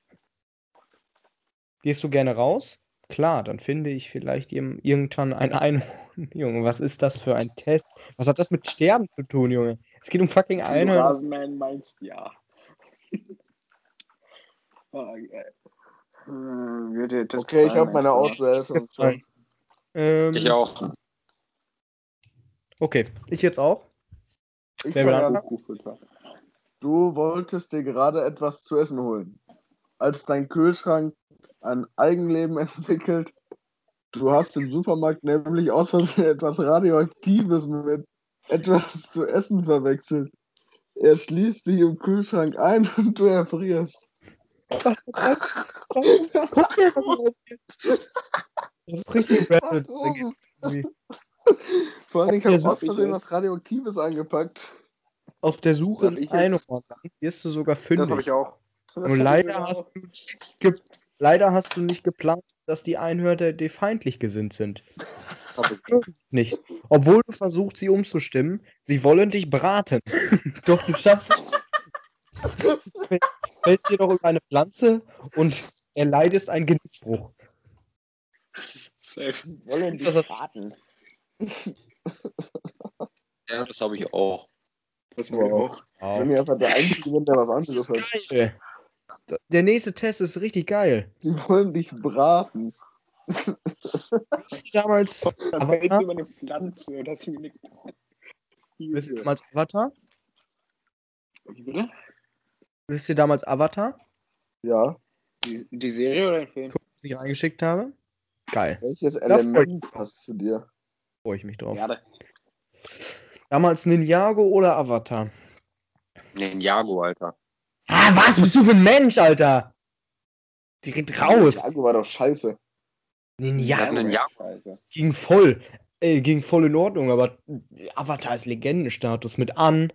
Gehst du gerne raus? Klar, dann finde ich vielleicht irgendwann ein Einhorn. [LAUGHS] Junge, was ist das für ein Test? Was hat das mit Sterben zu tun, Junge? Es geht um fucking Einhörner. Rasenmähen meinst, ja. [LAUGHS] Ah, geil. Äh, würde das Okay, ich habe meine Auswahl. Ähm, Ich auch. Okay, ich jetzt auch. Ich Wer du? wolltest dir gerade etwas zu essen holen. Als dein Kühlschrank ein Eigenleben [LAUGHS] entwickelt, du hast im Supermarkt nämlich aus Versehen etwas Radioaktives mit etwas zu essen verwechselt. Er schließt dich im Kühlschrank ein [LAUGHS] und du erfrierst. Was ist dir [LAUGHS] das ist richtig Reddit. Vor allem, ich habe aus Versehen was Radioaktives angepackt. Auf der Suche jetzt- Einhornland wirst du sogar Das habe ich fündig. auch. Und ich leider hast, auch. du nicht ge leider hast du nicht geplant, dass die Einhörner dir feindlich gesinnt sind. Das hab ich Nicht. Obwohl du versuchst, sie umzustimmen, sie wollen dich braten. [LAUGHS] Doch du schaffst es. Du [LAUGHS] fällst jedoch über eine Pflanze und erleidest einen Genickbruch. Safe. Wollen Das ist- braten. [LAUGHS] Ja, das habe ich auch. Das habe ich auch. Ich bin ja einfach der Einzige, der was anderes hat. Der nächste Test ist richtig geil. Sie wollen dich braten. Du damals Dann fällst Avatar? du über eine Pflanze. Das ist mir nicht. Wisst ihr damals Avatar? Wie bitte? Wisst ihr damals Avatar, Ja. Die, die Serie oder den Film? was ich reingeschickt habe? Geil. Welches Da Element passt zu dir? Freue ich mich drauf. Erde. Damals Ninjago oder Avatar? Ninjago, Alter. Ah, was bist du für ein Mensch, Alter? Direkt raus. Jago war doch scheiße. Ninjago Ninjago. Scheiße. ging voll, äh, ging voll in Ordnung, aber Avatar ist Legendenstatus mit An.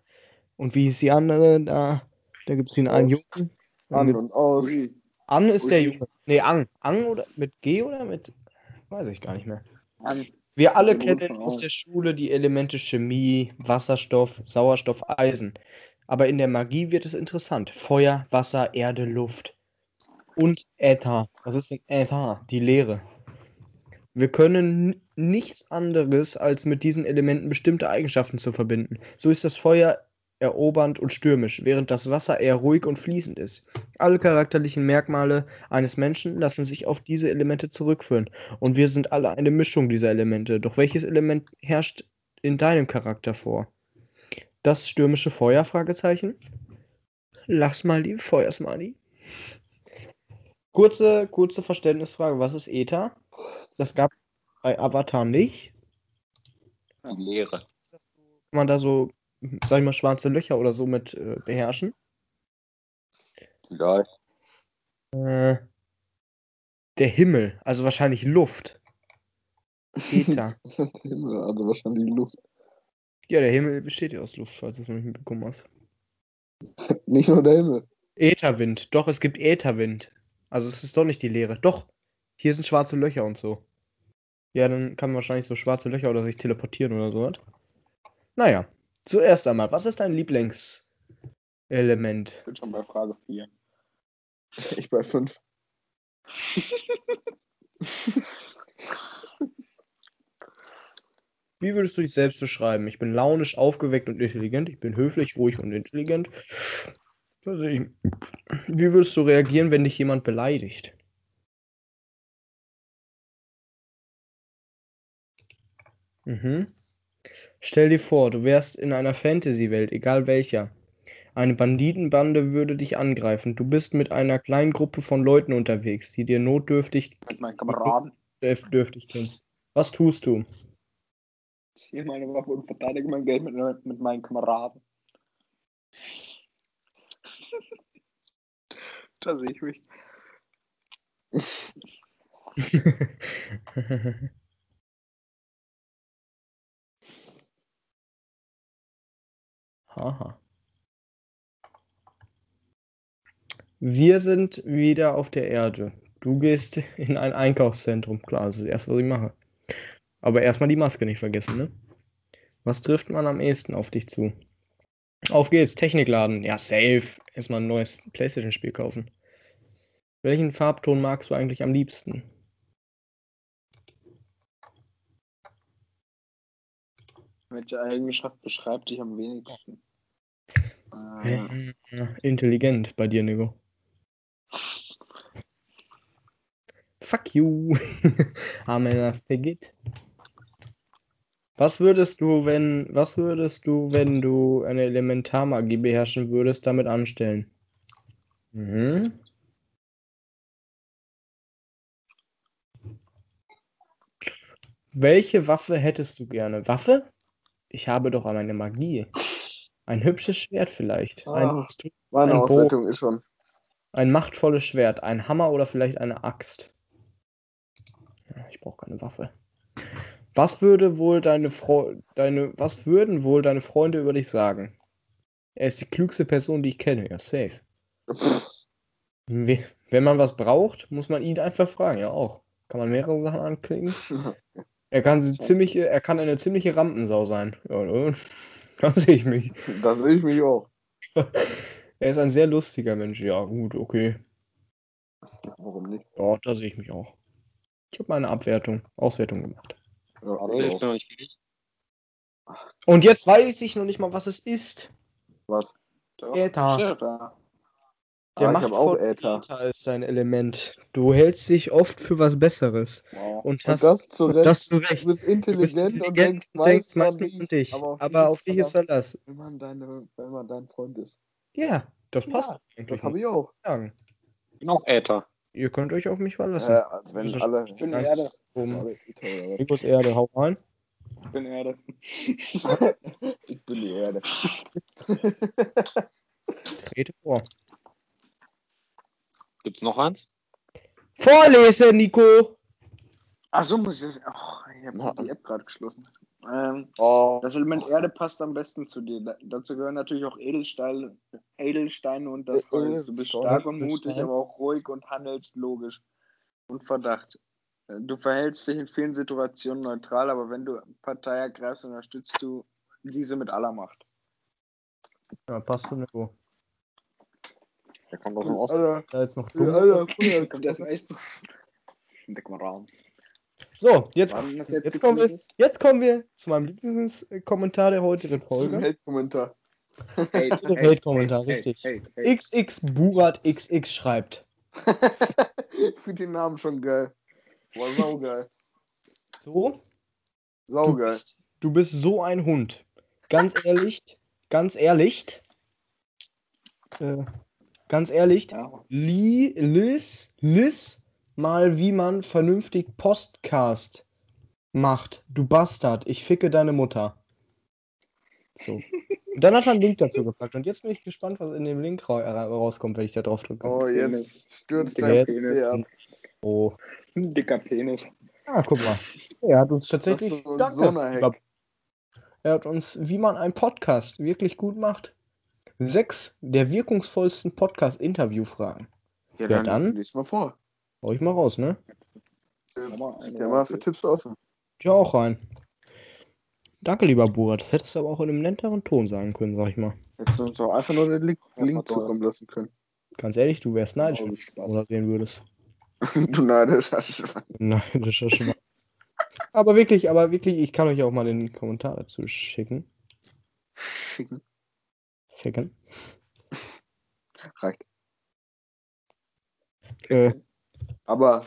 Und wie ist die andere? Da, da gibt es den einen. Jungen. An und aus. Ui. An ist der Ui. Junge. Nee, Ang. Ang oder mit G oder mit. Weiß ich gar nicht mehr. An. Wir alle kennen aus der Schule die Elemente Chemie, Wasserstoff, Sauerstoff, Eisen. Aber in der Magie wird es interessant. Feuer, Wasser, Erde, Luft. Und Äther. Was ist denn Äther? Die Leere. Wir können nichts anderes, als mit diesen Elementen bestimmte Eigenschaften zu verbinden. So ist das Feuer erobernd und stürmisch, während das Wasser eher ruhig und fließend ist. Alle charakterlichen Merkmale eines Menschen lassen sich auf diese Elemente zurückführen. Und wir sind alle eine Mischung dieser Elemente. Doch welches Element herrscht in deinem Charakter vor? Das stürmische Feuer? Fragezeichen. Lass mal die Feuersmani. Kurze, kurze Verständnisfrage. Was ist Äther? Das gab es bei Avatar nicht. Die Leere. Kann man da so, sag ich mal, schwarze Löcher oder so mit äh, beherrschen? Egal. Äh, der Himmel, also wahrscheinlich Luft. Äther. [LAUGHS] also wahrscheinlich Luft. ja, der Himmel besteht ja aus Luft, falls du es noch nicht mitbekommen hast. [LAUGHS] Nicht nur der Himmel. Ätherwind. Doch, es gibt Ätherwind. Also es ist doch nicht die Leere. Doch, hier sind schwarze Löcher und so. Ja, dann kann man wahrscheinlich so schwarze Löcher oder sich teleportieren oder so. Naja, zuerst einmal, was ist dein Lieblingselement? Ich bin schon bei Frage 4. [LAUGHS] Ich bei fünf. [LAUGHS] Wie würdest du dich selbst beschreiben? Ich bin launisch, aufgeweckt und intelligent. Ich bin höflich, ruhig und intelligent. Also wie würdest du reagieren, wenn dich jemand beleidigt? Mhm. Stell dir vor, du wärst in einer Fantasy-Welt, egal welcher. Eine Banditenbande würde dich angreifen. Du bist mit einer kleinen Gruppe von Leuten unterwegs, die dir notdürftig Mit meinen Kameraden. dürftig kennst. Was tust du? Ziehe meine Waffe und verteidige mein Geld mit, mit meinen Kameraden. [LAUGHS] da sehe ich mich. [LAUGHS] [LAUGHS] Haha. Wir sind wieder auf der Erde. Du gehst [LAUGHS] in ein Einkaufszentrum. Klar, das ist das erste, was ich mache. Aber erstmal die Maske nicht vergessen, ne? Was trifft man am ehesten auf dich zu? Auf geht's, Technikladen. Ja, safe. Erstmal ein neues PlayStation-Spiel kaufen. Welchen Farbton magst du eigentlich am liebsten? Welche Eigenschaft beschreibt dich am wenigsten? Äh, Intelligent bei dir, Nico. Fuck you. [LAUGHS] Amen, forget. Was würdest du, wenn, was würdest du, wenn du eine Elementarmagie beherrschen würdest, damit anstellen? Mhm. Welche Waffe hättest du gerne? Waffe? Ich habe doch eine Magie. Ein hübsches Schwert vielleicht. Ein, Ah, meine Ein Bogen. Auswertung ist schon. ein machtvolles Schwert. Ein Hammer oder vielleicht eine Axt. Ich brauche keine Waffe. Was würde wohl deine Fro deine, was würden wohl deine Freunde über dich sagen? Er ist die klügste Person, die ich kenne. Ja, safe. We- Wenn man was braucht, muss man ihn einfach fragen. Ja, auch. Kann man mehrere Sachen anklicken. [LAUGHS] Er kann, sie ziemlich, er kann eine ziemliche Rampensau sein. Ja, ne? [LAUGHS] da sehe ich mich. Da sehe ich mich auch. [LAUGHS] Er ist ein sehr lustiger Mensch. Ja, gut, okay. Warum nicht? Ja, da sehe ich mich auch. Ich habe meine Abwertung, Auswertung gemacht. Ja, ich bin noch nicht fertig. Und jetzt weiß ich noch nicht mal, was es ist. Was? Doch. Äther. Der Ah, hab auch Äther. Äther ist sein Element. Du hältst dich oft für was Besseres Wow. und Und hast das zu und Recht. das zu Du Recht. bist Du intelligent, bist und intelligent denkst und denkst meist meistens an dich. Aber auf, Aber auf dich ist er das. Wenn man, deine, wenn man dein Freund ist. Ja, das Ja, passt Das habe ich auch. ich sagen. Ich bin auch Äther. Ihr könnt euch auf mich verlassen. Äh, als wenn Also, alle. Ich bin Erde. um? Nikos Erde, hau rein. Ich bin Erde. [LAUGHS] Ich bin die Erde. Trete vor. Gibt's noch eins? Vorlese, Nico! Ach so, muss ich das. Ach, ich habe die App gerade geschlossen. Ähm, Oh, das Element Erde passt am besten zu dir. Da, dazu gehören natürlich auch Edelsteine, Edelsteine und das Holz. Du bist stark und mutig, aber auch ruhig und handelst logisch. Und Verdacht. Du verhältst dich in vielen Situationen neutral, aber wenn du Partei ergreifst, unterstützt du diese mit aller Macht. Ja, passt zu Nico. Der kommt aus dem Osten. Alter. Da jetzt noch dumm. Alter, [LAUGHS] Kommt Bruder. erstmal echt. Deck mal Raum. So, jetzt, das jetzt, kommen wir, jetzt kommen wir zu meinem Lieblingskommentar der heutigen [LAUGHS] Folge. Hate-Kommentar. ist? Der Hate-Kommentar, richtig. Hey, hey. XX Burat XX schreibt. [LAUGHS] ich finde den Namen schon geil. Boah, saugeil. So, du Saugeil. bist, du bist so ein Hund. Ganz ehrlich, ganz ehrlich, äh, ganz ehrlich, Ja. Li, Liz, Liz mal, wie man vernünftig Podcast macht. Du Bastard, ich ficke deine Mutter. So. Und dann hat er einen Link dazu gepackt. Und jetzt bin ich gespannt, was in dem Link ra ra- rauskommt, wenn ich da drauf drücke. Oh, jetzt stürzt dein Penis. Ab. Oh. Ein dicker Penis. Ah, guck mal. Er hat uns tatsächlich. Das ist so ein Danke. Er hat uns, wie man einen Podcast wirklich gut macht, sechs der wirkungsvollsten Podcast-Interview-Fragen. Ja, Ja, dann. Lies mal vor. Hau ich mal raus, ne? Der war für Tipps offen. Ja, auch rein. Danke, lieber Burat. Das hättest du aber auch in einem netteren Ton sagen können, sag ich mal. Hättest du uns doch einfach nur den Link, Das Link zukommen lassen können. Ganz ehrlich, du wärst neidisch, wenn du oder sehen würdest. [LAUGHS] du neidischer Schwein. Neidischer Schwein. Aber wirklich, aber wirklich, ich kann euch auch mal den Kommentar dazu schicken. Schicken. Ficken. Reicht. Äh, Aber,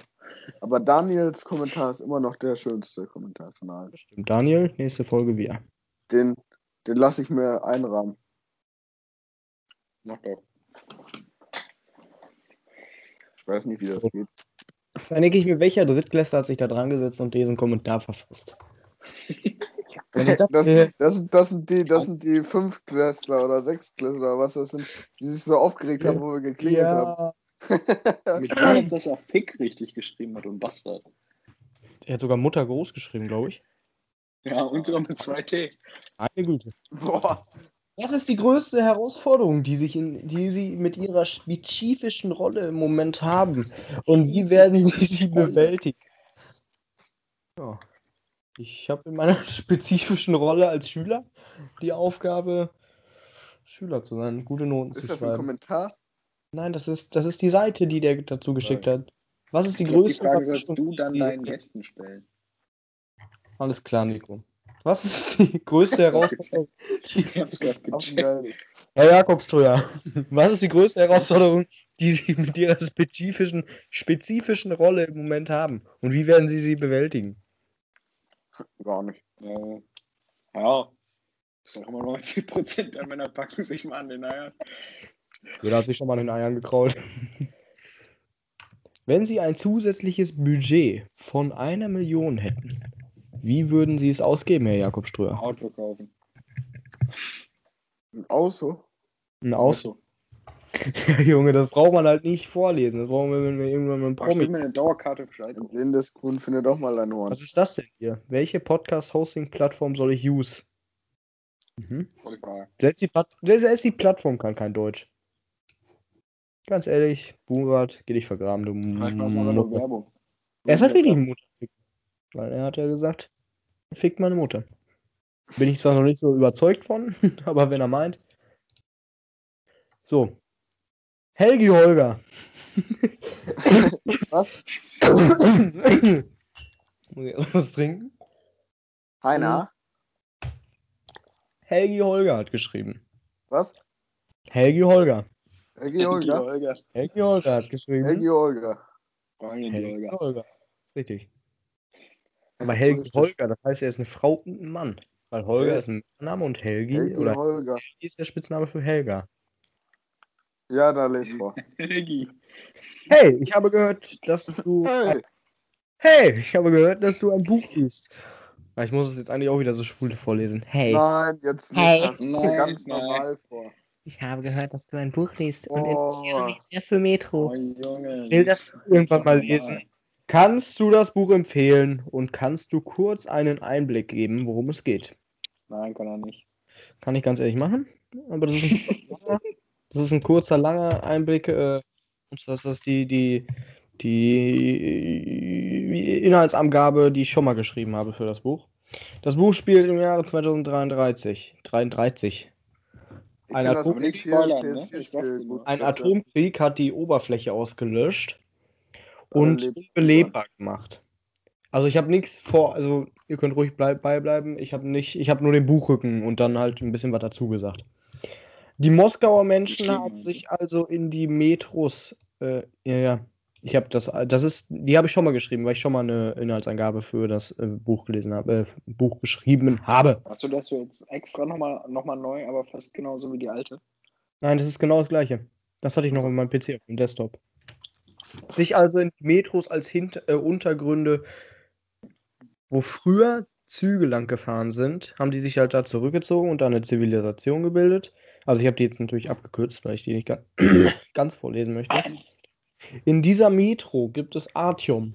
aber Daniels Kommentar ist immer noch der schönste Kommentar von allen. stimmt. Daniel, nächste Folge wir. Den, den lasse ich mir einrahmen. Mach doch. Ich weiß nicht, wie das geht. Dann denke ich mir, welcher Drittklässler hat sich da dran gesetzt und diesen Kommentar verfasst? [LAUGHS] [LAUGHS] Das Das, das, sind die, das sind die Fünftklässler oder Sechstklässler, was das sind, die sich so aufgeregt haben, wo wir geklingelt haben. [LAUGHS] ja, Mich wundert, dass er Fick richtig geschrieben hat und Bastard. er hat sogar Mutter groß geschrieben, glaube ich. Ja, und sogar mit zwei T. Meine Güte. Boah. Was ist die größte Herausforderung, die, sich in, die Sie mit Ihrer spezifischen Rolle im Moment haben? Und wie werden Sie sie [LAUGHS] bewältigen? Ja. Ich habe in meiner [LAUGHS] spezifischen Rolle als Schüler die Aufgabe, Schüler zu sein, gute Noten zu Ist das ein schreiben. Kommentar? Nein, das ist, das ist die Seite, die der dazu geschickt hat. Was ist die Ich glaub, die größte Frage sollst du dann die- deinen Gästen stellen. Alles klar, Nico. Was ist die größte [LAUGHS] Herausforderung? Geil. Herr Jakob Ströer, was ist die größte Herausforderung, die Sie mit Ihrer spezifischen, spezifischen Rolle im Moment haben? Und wie werden Sie sie bewältigen? Gar nicht. Äh, ja. Sag mal, 90% der Männer packen sich mal an den Eiern. Jeder hat sich schon mal in den Eiern gekrault. Wenn Sie ein zusätzliches Budget von einer Million hätten, wie würden Sie es ausgeben, Herr Jakob Ströer? Auto kaufen. Ein Auto? Ein [LAUGHS] Aus Junge, das braucht man halt nicht vorlesen. Das brauchen wir, wenn wir irgendwann mit einem Aber ich Promi. mir eine Dauerkarte für Schalke. Ein blindes Kuhn findet auch mal ein Horn. Was ist das denn hier? Welche Podcast-Hosting-Plattform soll ich use? Mhm. Selbst die, selbst die Plattform kann kein Deutsch. Ganz ehrlich, Burat, geh dich vergraben, du Vielleicht war es aber nur Mutter. Werbung. Er ist halt wirklich ein Mutterficker. Weil er hat ja gesagt, er fickt meine Mutter. Bin ich zwar noch nicht so überzeugt von, [LAUGHS] aber wenn er meint. So. Helgi Holger. [LAUGHS] Was? Muss ich erst was trinken? Heiner? Helgi Holger hat geschrieben. Was? Helgi Holger. Helgi Holger? Holger. Helgi Holger hat geschrieben. Helgi Holger. Helgi Helgi Holger. Holger. Richtig. Aber Helgi. Holger, das heißt, er ist eine Frau und ein Mann. Weil Holger Hel- ist ein Name und Helgi, Helgi oder Holger. Helgi ist der Spitzname für Helga. Ja, da lest vor. [LAUGHS] Hey, ich habe gehört, dass du. Hey, Hey, ich habe gehört, dass du ein Buch liest. Ah, Ich muss es jetzt eigentlich auch wieder so schwul vorlesen. Hey, nein, jetzt liest Hey. das Nein, ganz nein. normal vor. Ich habe gehört, dass du ein Buch liest und Oh. interessiere mich sehr für Metro. Oh, will das irgendwann mal lesen. Kannst du das Buch empfehlen und kannst du kurz einen Einblick geben, worum es geht? Nein, kann er nicht. Kann ich ganz ehrlich machen. Aber das ist [LAUGHS] ein, das ist ein kurzer, langer Einblick. Äh, und zwar ist das die, die, die Inhaltsangabe, die ich schon mal geschrieben habe für das Buch. Das Buch spielt im Jahre 2033. 33. Ich Ein kenn das Atom- mit nicht PS4 spoilern, ne? PS4 Ich sag's dir Spiel nur. gut. Ein. Atomkrieg hat die Oberfläche ausgelöscht und leben unbelebbar gemacht. Also ich habe nichts vor, also ihr könnt ruhig bleib, beibleiben. Ich habe nicht, ich habe nur den Buchrücken und dann halt ein bisschen was dazu gesagt. Die Moskauer Menschen haben sich also in die Metros, äh, ja, ja, ich habe das, das ist, die habe ich schon mal geschrieben, weil ich schon mal eine Inhaltsangabe für das äh, Buch gelesen habe, äh, Buch geschrieben habe. Du das jetzt extra nochmal noch mal neu, aber fast genauso wie die alte? Nein, das ist genau das gleiche. Das hatte ich noch in meinem PC auf dem Desktop. Sich also in die Metros als Hint äh, Untergründe, wo früher Züge lang gefahren sind, haben die sich halt da zurückgezogen und da eine Zivilisation gebildet. Also ich habe die jetzt natürlich abgekürzt, weil ich die nicht ga [COUGHS] ganz vorlesen möchte. In dieser Metro gibt es Artyom,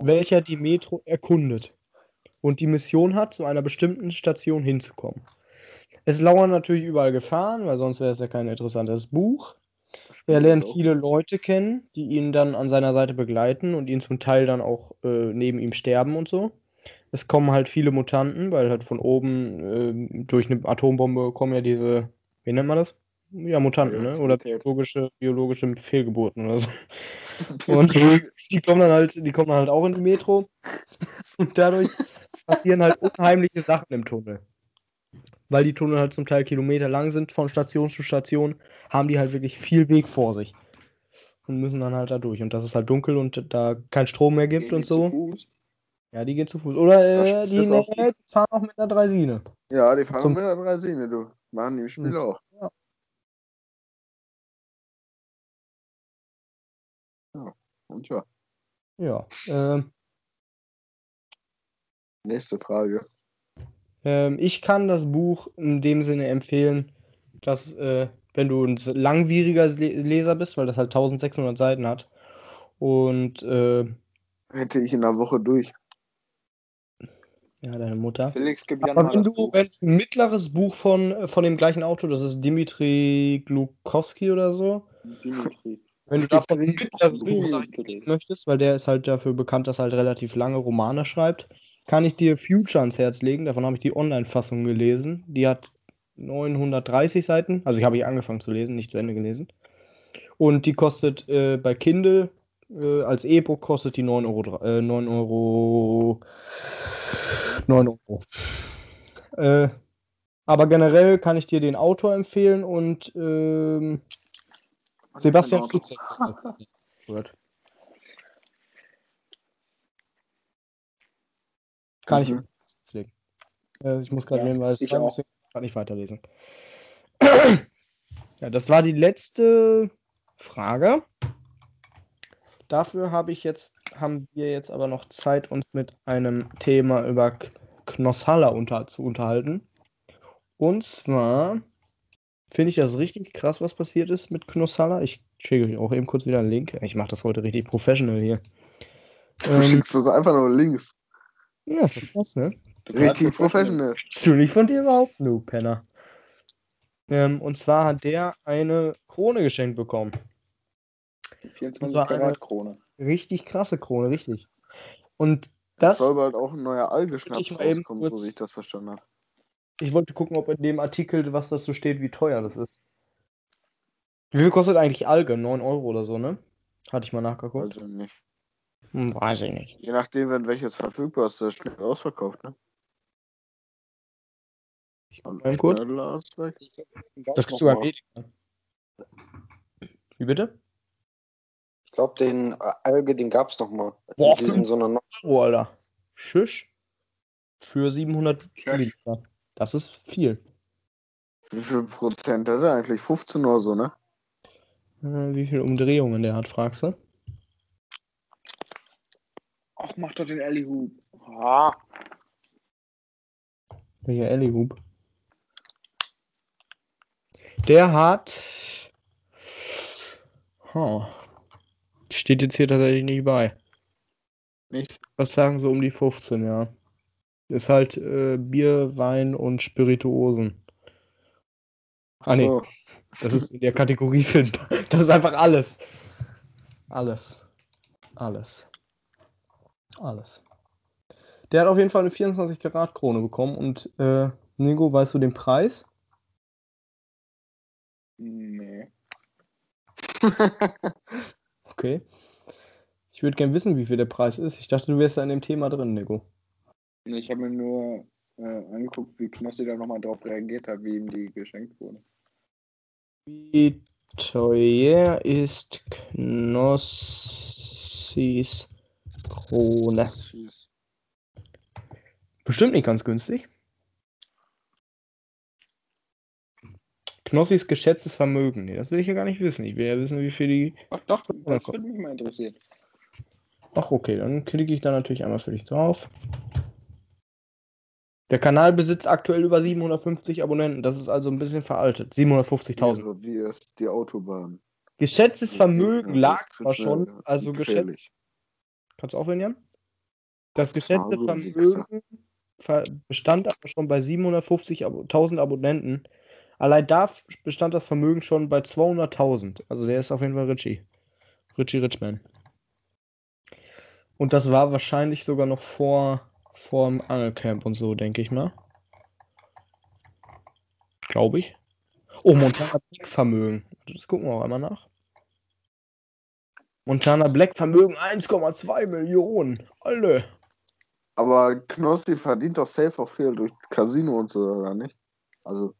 welcher die Metro erkundet und die Mission hat, zu einer bestimmten Station hinzukommen. Es lauern natürlich überall Gefahren, weil sonst wäre es ja kein interessantes Buch. Er lernt viele Leute kennen, die ihn dann an seiner Seite begleiten und ihn zum Teil dann auch äh, neben ihm sterben und so. Es kommen halt viele Mutanten, weil halt von oben ähm, durch eine Atombombe kommen ja diese, wie nennt man das? Ja, Mutanten, ne? Oder biologische, biologische Fehlgeburten oder so. [LAUGHS] Und die kommen dann halt, die kommen dann halt auch in die Metro. Und dadurch passieren halt unheimliche Sachen im Tunnel. Weil die Tunnel halt zum Teil Kilometer lang sind von Station zu Station, haben die halt wirklich viel Weg vor sich. Und müssen dann halt da durch. Und dass es halt dunkel und da kein Strom mehr gibt Gehen und zu so. Fuß? Ja, die gehen zu Fuß. Oder äh, die, auch- die fahren auch mit einer Dreisine. Ja, die fahren Zum- mit der Dreisine, du. Die im Spiel auch. Ja. Ja. Und ja, Ja. Ähm, nächste Frage. Ähm, ich kann das Buch in dem Sinne empfehlen, dass, äh, wenn du ein langwieriger Le Leser bist, weil das halt 1600 Seiten hat, und äh, Hätte ich in einer Woche durch. Ja, deine Mutter. Felix, gib Aber wenn du, wenn ein mittleres Buch von, äh, von dem gleichen Autor, das ist Dimitri Glukowski oder so, Dimitri. wenn du davon ein mittleres Buch sein möchtest, weil der ist halt dafür bekannt, dass er halt relativ lange Romane schreibt, kann ich dir Future ans Herz legen. Davon habe ich die Online-Fassung gelesen. Die hat 930 Seiten. Also ich habe hier angefangen zu lesen, nicht zu Ende gelesen. Und die kostet äh, bei Kindle äh, als E-Book kostet die 9 Euro. Äh, 9 Euro. 9 Euro. Äh, aber generell kann ich dir den Autor empfehlen und ähm, Sebastian. Wird. [LAUGHS] Kann ich Mhm. deswegen. Äh, ich muss gerade Ja, nehmen, weil ich kann ich weiterlesen. [CLEARS THROAT] ja, das war die letzte Frage. Dafür habe ich jetzt, haben wir jetzt aber noch Zeit, uns mit einem Thema über Knossalla unter, zu unterhalten. Und zwar finde ich das richtig krass, was passiert ist mit Knossalla. Ich schicke euch auch eben kurz wieder einen Link. Ich mache das heute richtig professional hier. Du Ähm, schickst das einfach nur links. ja, ist doch krass, ne? Richtig professional. Du nicht von dir überhaupt, du Penner. Ähm, und zwar hat der eine Krone geschenkt bekommen. 24 Das war eine- Karat Krone. Richtig krasse Krone, richtig. Und Das das, soll bald auch ein neuer Algeschnaps Ich rauskommen, kurz- so wie ich das verstanden habe. ich wollte gucken, ob in dem Artikel, was dazu steht, wie teuer das ist. Wie viel kostet eigentlich Alge? 9 Euro oder so, ne? Hatte ich mal nachgeguckt. Also nicht. Hm, weiß ich nicht. Je nachdem, wenn welches verfügbar ist, das schnell ausverkauft, ne? Ich weg. Das gibt's sogar. Wie bitte? Ich glaube, den äh, Alge, den gab es noch mal. Boah, in so einer Euro, Alter. Schisch. Für 700 Tschüss. Milliliter. Das ist viel. Wie viel Prozent hat er eigentlich? 15 oder so, ne? Äh, wie viele Umdrehungen der hat, fragst du? Ach, mach doch den Ellie Hoop. Ah, Welcher Ellie-Hub? Der hat. Oh. Steht jetzt hier tatsächlich nicht bei. Nicht? Was sagen so um die 15, ja. Ist halt äh, Bier, Wein und Spirituosen. Ah, nee, So. das ist in der Kategorie für. Das ist einfach alles. Alles. Alles. Alles. Der hat auf jeden Fall eine 24 Karat Krone bekommen und äh, Nico, weißt du den Preis? nee. [LAUGHS] [LAUGHS] Okay. Ich würde gern wissen, wie viel der Preis ist. Ich dachte, du wärst da in dem Thema drin, Nico. Ich habe mir nur äh, angeguckt, wie Knossi da nochmal drauf reagiert hat, wie ihm die geschenkt wurde. Wie teuer ist Knossis Krone? Bestimmt nicht ganz günstig. Knossis geschätztes Vermögen. Nee, das will ich ja gar nicht wissen. Ich will ja wissen, wie viel die. Ach doch, das komm. würde mich mal interessieren. Ach, okay, dann klicke ich da natürlich einmal für dich drauf. Der Kanal besitzt aktuell über 750 Abonnenten. Das ist also ein bisschen veraltet. 750.000. Also, wie ist die Autobahn? Geschätztes Vermögen lag das zwar ist, schon, äh, also geschätzt. Kannst du aufhören, Jan? Das geschätzte Vermögen ver- bestand aber schon bei 750.000 Abonnenten. Allein da bestand das Vermögen schon bei 200.000. Also der ist auf jeden Fall Richie. Richie Richman. Und das war wahrscheinlich sogar noch vor, vor dem Angelcamp und so, denke ich mal. Glaube ich. Oh, Montana Black Vermögen. Das gucken wir auch einmal nach. Montana Black Vermögen 1,2 Millionen. Alle. Aber Knossi verdient doch safe auch viel durch Casino und so, oder nicht? Also,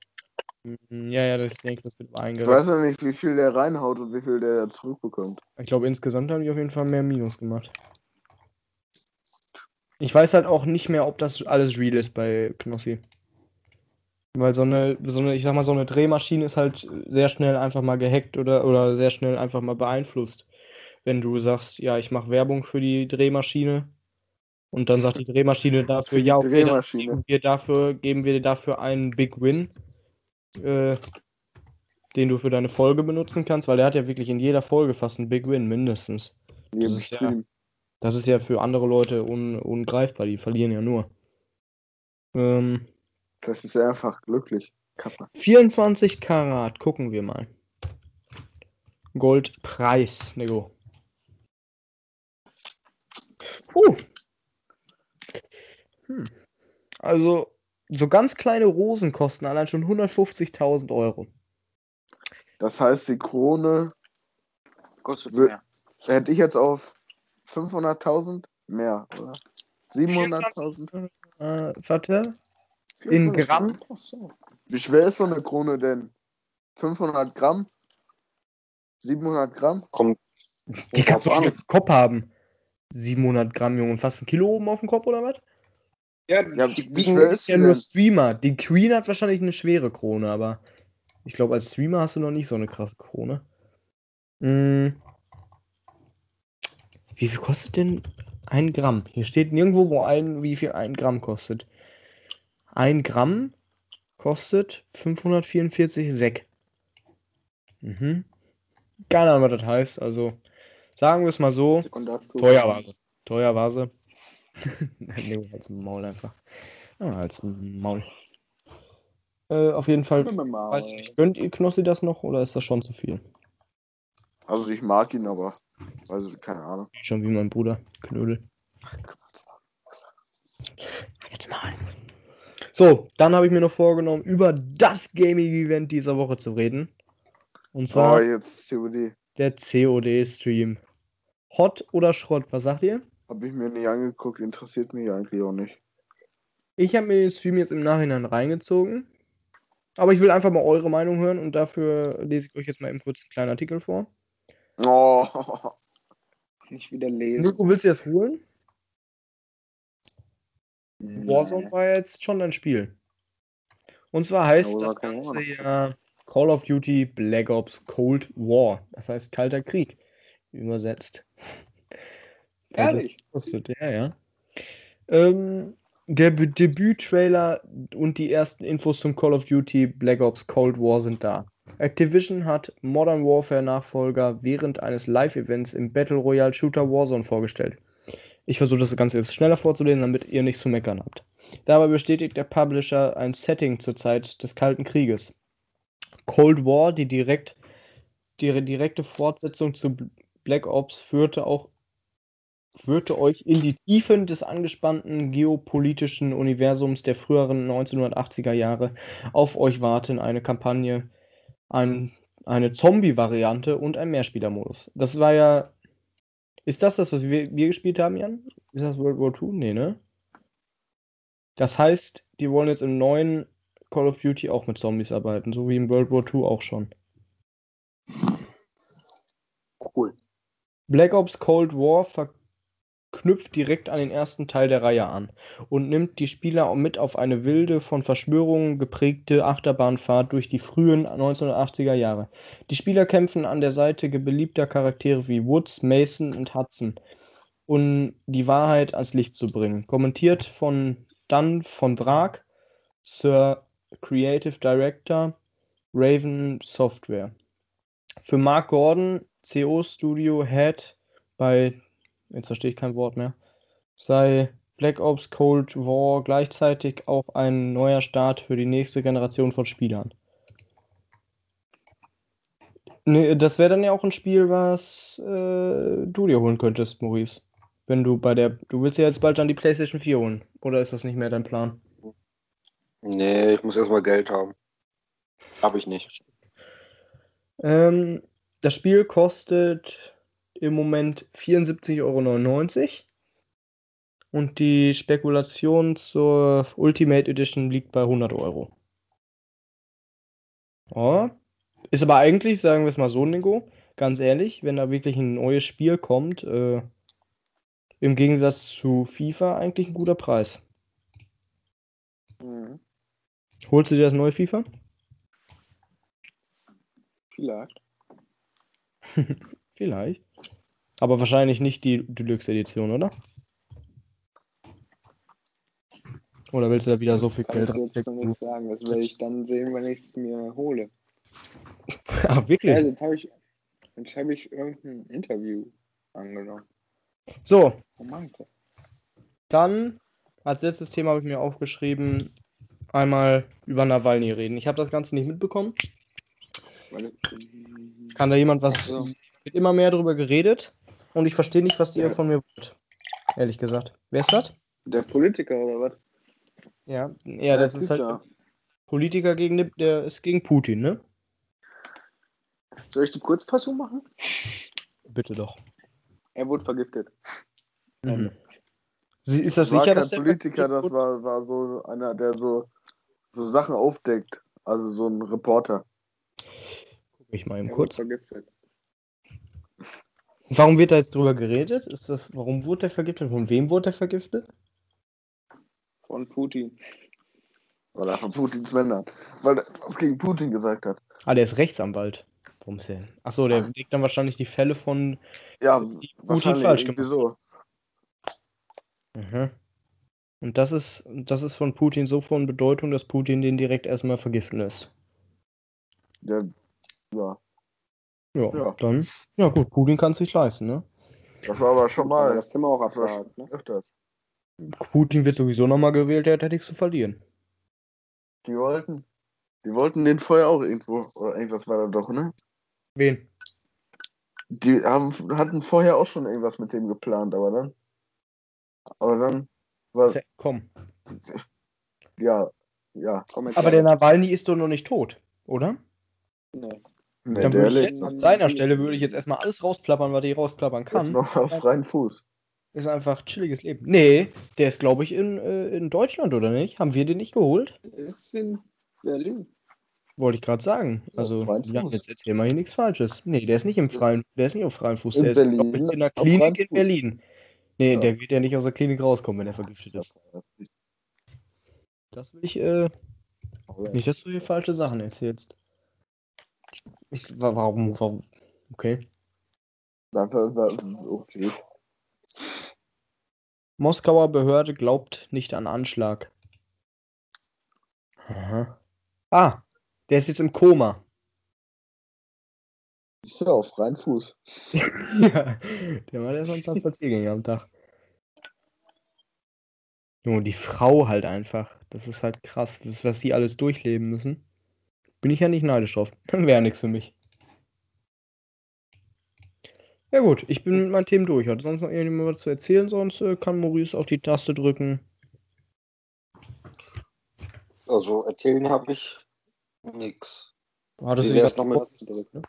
Ja, ja, ich denke, das wird ich eingerechnet. weiß ja nicht, wie viel der reinhaut und wie viel der zurückbekommt. Ich glaube, insgesamt haben die auf jeden Fall mehr Minus gemacht. Ich weiß halt auch nicht mehr, ob das alles real ist bei Knossi. Weil so eine, so eine, ich sag mal, so eine Drehmaschine ist halt sehr schnell einfach mal gehackt oder, oder sehr schnell einfach mal beeinflusst. Wenn du sagst, ja, ich mache Werbung für die Drehmaschine und dann sagt die Drehmaschine dafür, ja, okay, Drehmaschine. geben wir dafür, geben wir dir dafür einen Big Win, äh, den du für deine Folge benutzen kannst, weil der hat ja wirklich in jeder Folge fast einen Big Win, mindestens. In jedem ist ja-. Das ist ja für andere Leute un ungreifbar, die verlieren ja nur. Ähm, Das ist einfach glücklich. Kappa. 24 Karat, gucken wir mal. Goldpreis, Nego. Puh. Hm. Also, so ganz kleine Rosen kosten allein schon 150.000 Euro. Das heißt, die Krone Kostet mehr. hätte ich jetzt auf 500.000 mehr, oder? 700.000? Äh, warte. In Gramm? Wie schwer ist so eine Krone denn? 500 Gramm? 700 Gramm? Kommt Die kannst du auf dem Kopf haben. 700 Gramm, Junge. Fast ein Kilo oben auf dem Kopf oder was? Ja, Ja, die Das ist ja nur? Streamer. Die Queen hat wahrscheinlich eine schwere Krone, aber ich glaube, als Streamer hast du noch nicht so eine krasse Krone. Hm. Wie viel kostet denn ein Gramm? Hier steht nirgendwo, wo ein, wie viel ein Gramm kostet. Ein Gramm kostet 544 Sek. Mhm. Keine Ahnung, was das heißt. Also sagen wir es mal so. Teuer war sie. Teuer war sie. [LAUGHS] nee, als Maul einfach. Ah, als Maul. Äh, auf jeden Fall, weiß ich nicht, gönnt ihr Knossi das noch oder ist das schon zu viel? Also ich mag ihn, aber also keine Ahnung. Schon wie mein Bruder, Knödel. Jetzt mal. So, dann habe ich mir noch vorgenommen, über das Gaming-Event dieser Woche zu reden. Und Oh, zwar jetzt COD. der COD-Stream. Hot oder Schrott, was sagt ihr? Habe ich mir nicht angeguckt, interessiert mich eigentlich auch nicht. Ich habe mir den Stream jetzt im Nachhinein reingezogen. Aber ich will einfach mal eure Meinung hören und dafür lese ich euch jetzt mal eben kurz einen kleinen Artikel vor. Oh, Nicht wieder lesen. Nico, willst du das holen? Nee. Warzone war ja jetzt schon ein Spiel. Und zwar heißt das Ganze ja Call of Duty Black Ops Cold War. Das heißt Kalter Krieg. Übersetzt. Ehrlich? kostet, ja, ja. Ähm, der Be- Debüt-Trailer und die ersten Infos zum Call of Duty Black Ops Cold War sind da. Activision hat Modern Warfare Nachfolger während eines Live-Events im Battle Royale Shooter Warzone vorgestellt. Ich versuche das Ganze jetzt schneller vorzulesen, damit ihr nichts zu meckern habt. Dabei bestätigt der Publisher ein Setting zur Zeit des Kalten Krieges. Cold War, die, direkt, die direkte Fortsetzung zu Black Ops, führte auch führte euch in die Tiefen des angespannten geopolitischen Universums der früheren 1980er Jahre. Auf euch warten eine Kampagne, ein, eine Zombie-Variante und ein Mehrspielermodus. Das war ja. Ist das das, was wir, wir gespielt haben, Jan? Ist das World War II? Nee, ne? Das heißt, die wollen jetzt im neuen Call of Duty auch mit Zombies arbeiten, so wie im World War II auch schon. Cool. Black Ops Cold War verknüpft direkt an den ersten Teil der Reihe an und nimmt die Spieler mit auf eine wilde, von Verschwörungen geprägte Achterbahnfahrt durch die frühen 1980er Jahre. Die Spieler kämpfen an der Seite beliebter Charaktere wie Woods, Mason und Hudson, um die Wahrheit ans Licht zu bringen. Kommentiert von Dan von Drag, Sir Creative Director, Raven Software. Für Mark Gordon, CO Studio Head bei, jetzt verstehe ich kein Wort mehr, sei Black Ops Cold War gleichzeitig auch ein neuer Start für die nächste Generation von Spielern. Nee, das wäre dann ja auch ein Spiel, was äh, du dir holen könntest, Maurice. Wenn du bei der. Du willst ja jetzt bald dann die PlayStation 4 holen. Oder ist das nicht mehr dein Plan? Nee, ich muss erstmal Geld haben. Hab ich nicht. Ähm, das Spiel kostet im Moment 74,99 Euro. Und die Spekulation zur Ultimate Edition liegt bei 100 Euro. Ja. Ist aber eigentlich, sagen wir es mal so, Nico, ganz ehrlich, wenn da wirklich ein neues Spiel kommt, äh, im Gegensatz zu FIFA eigentlich ein guter Preis. Mhm. Holst du dir das neue FIFA? Vielleicht. [LAUGHS] Vielleicht. Aber wahrscheinlich nicht die Deluxe-Edition, oder? Oder willst du da wieder so viel Kann ich Geld jetzt noch reinstecken? nicht sagen. Das werde ich dann sehen, wenn ich es mir hole. [LAUGHS] Ach, wirklich? Also, jetzt habe ich, jetzt hab ich irgendein Interview angenommen. So, meinte? dann als letztes Thema habe ich mir aufgeschrieben, einmal über Nawalny reden. Ich habe das Ganze nicht mitbekommen. Kann da jemand was? Ach so. Wird immer mehr darüber geredet und ich verstehe nicht, was ihr von mir wollt. Ehrlich gesagt. Wer ist das? der Politiker oder was? Ja, ja, das Der ist halt da. Politiker gegen den- der ist gegen Putin, ne? Soll ich die Kurzfassung machen? Bitte doch. Er wurde vergiftet. Mhm. Sie- Ist das war sicher, kein dass der Politiker, das war, war so einer, der so so Sachen aufdeckt. Also so ein Reporter. Guck ich mal eben Er kurz. wurde vergiftet. Warum wird da jetzt drüber geredet? Ist das, warum wurde der vergiftet? Von wem wurde der vergiftet? Von Putin. Weil er von Putins Männern. Weil er was gegen Putin gesagt hat. Ah, der ist Rechtsanwalt. Warum ist der? Achso, der legt dann wahrscheinlich die Fälle von Ja, die Putin falsch irgendwie gemacht. so. Mhm. Und das ist, das ist von Putin so von Bedeutung, dass Putin den direkt erstmal vergiften lässt. Ja, ja. Ja, Ja. dann. Ja, gut, Putin kann es sich leisten, ne? Das war aber schon mal das Thema auch das war abgehakt, ne? öfters. Putin wird sowieso nochmal gewählt, der hat ja nichts zu verlieren. Die wollten, die wollten den vorher auch irgendwo, oder irgendwas war da doch, ne? Wen? Die haben, hatten vorher auch schon irgendwas mit dem geplant, aber dann, aber dann war, Komm. ja, ja, Komm jetzt Aber der. Nawalny ist doch noch nicht tot, oder? Nee. Nee, Dann der würde ich jetzt an seiner Stelle würde ich jetzt erstmal alles rausplappern, was ich rausplappern ist kann. noch auf freien Fuß. Ist einfach chilliges Leben. Nee, der ist, glaube ich, in, äh, in Deutschland, oder nicht? Haben wir den nicht geholt? Ist in Berlin. Wollte ich gerade sagen. Also, freien ja, Fuß. jetzt erzähl mal hier nichts Falsches. Nee, der ist nicht im freien, der ist nicht auf freiem Fuß. In Der ist, glaub Berlin, ich, in der freiem Klinik in. Berlin. Nee, Ja. der wird ja nicht aus der Klinik rauskommen, wenn er vergiftet ist. Das will ich, äh, nicht, dass du hier falsche Sachen erzählst. Warum, warum? Okay. Okay. Moskauer Behörde glaubt nicht an Anschlag. Aha. Ah, der ist jetzt im Koma. Ist ja auf freien Fuß. [LAUGHS] ja, der macht erst mal ein am Tag. Junge, die Frau halt einfach. Das ist halt krass, das, was die alles durchleben müssen. Bin ich ja nicht neidisch drauf. [LAUGHS] Dann wäre nichts für mich. Ja gut, ich bin mit meinen Themen durch. Hat sonst noch irgendjemand was zu erzählen? Sonst äh, kann Maurice auf die Taste drücken. Also erzählen habe ich nix. Hattest Wie du wär's was noch mit- gedrückt, ne?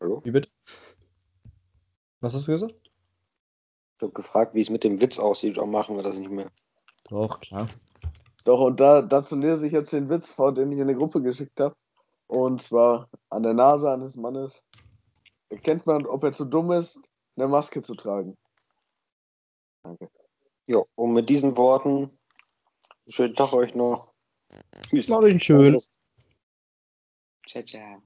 Hallo? Wie bitte? Was hast du gesagt? Ich habe gefragt, wie es mit dem Witz aussieht, aber machen wir das nicht mehr. Doch, klar. Doch, und da, dazu lese ich jetzt den Witz vor, den ich in die Gruppe geschickt habe. Und zwar an der Nase eines Mannes erkennt man, ob er zu dumm ist, eine Maske zu tragen. Danke. Ja, und mit diesen Worten, schönen Tag euch noch. Tschüss. Mach dich schön. Ciao, ciao.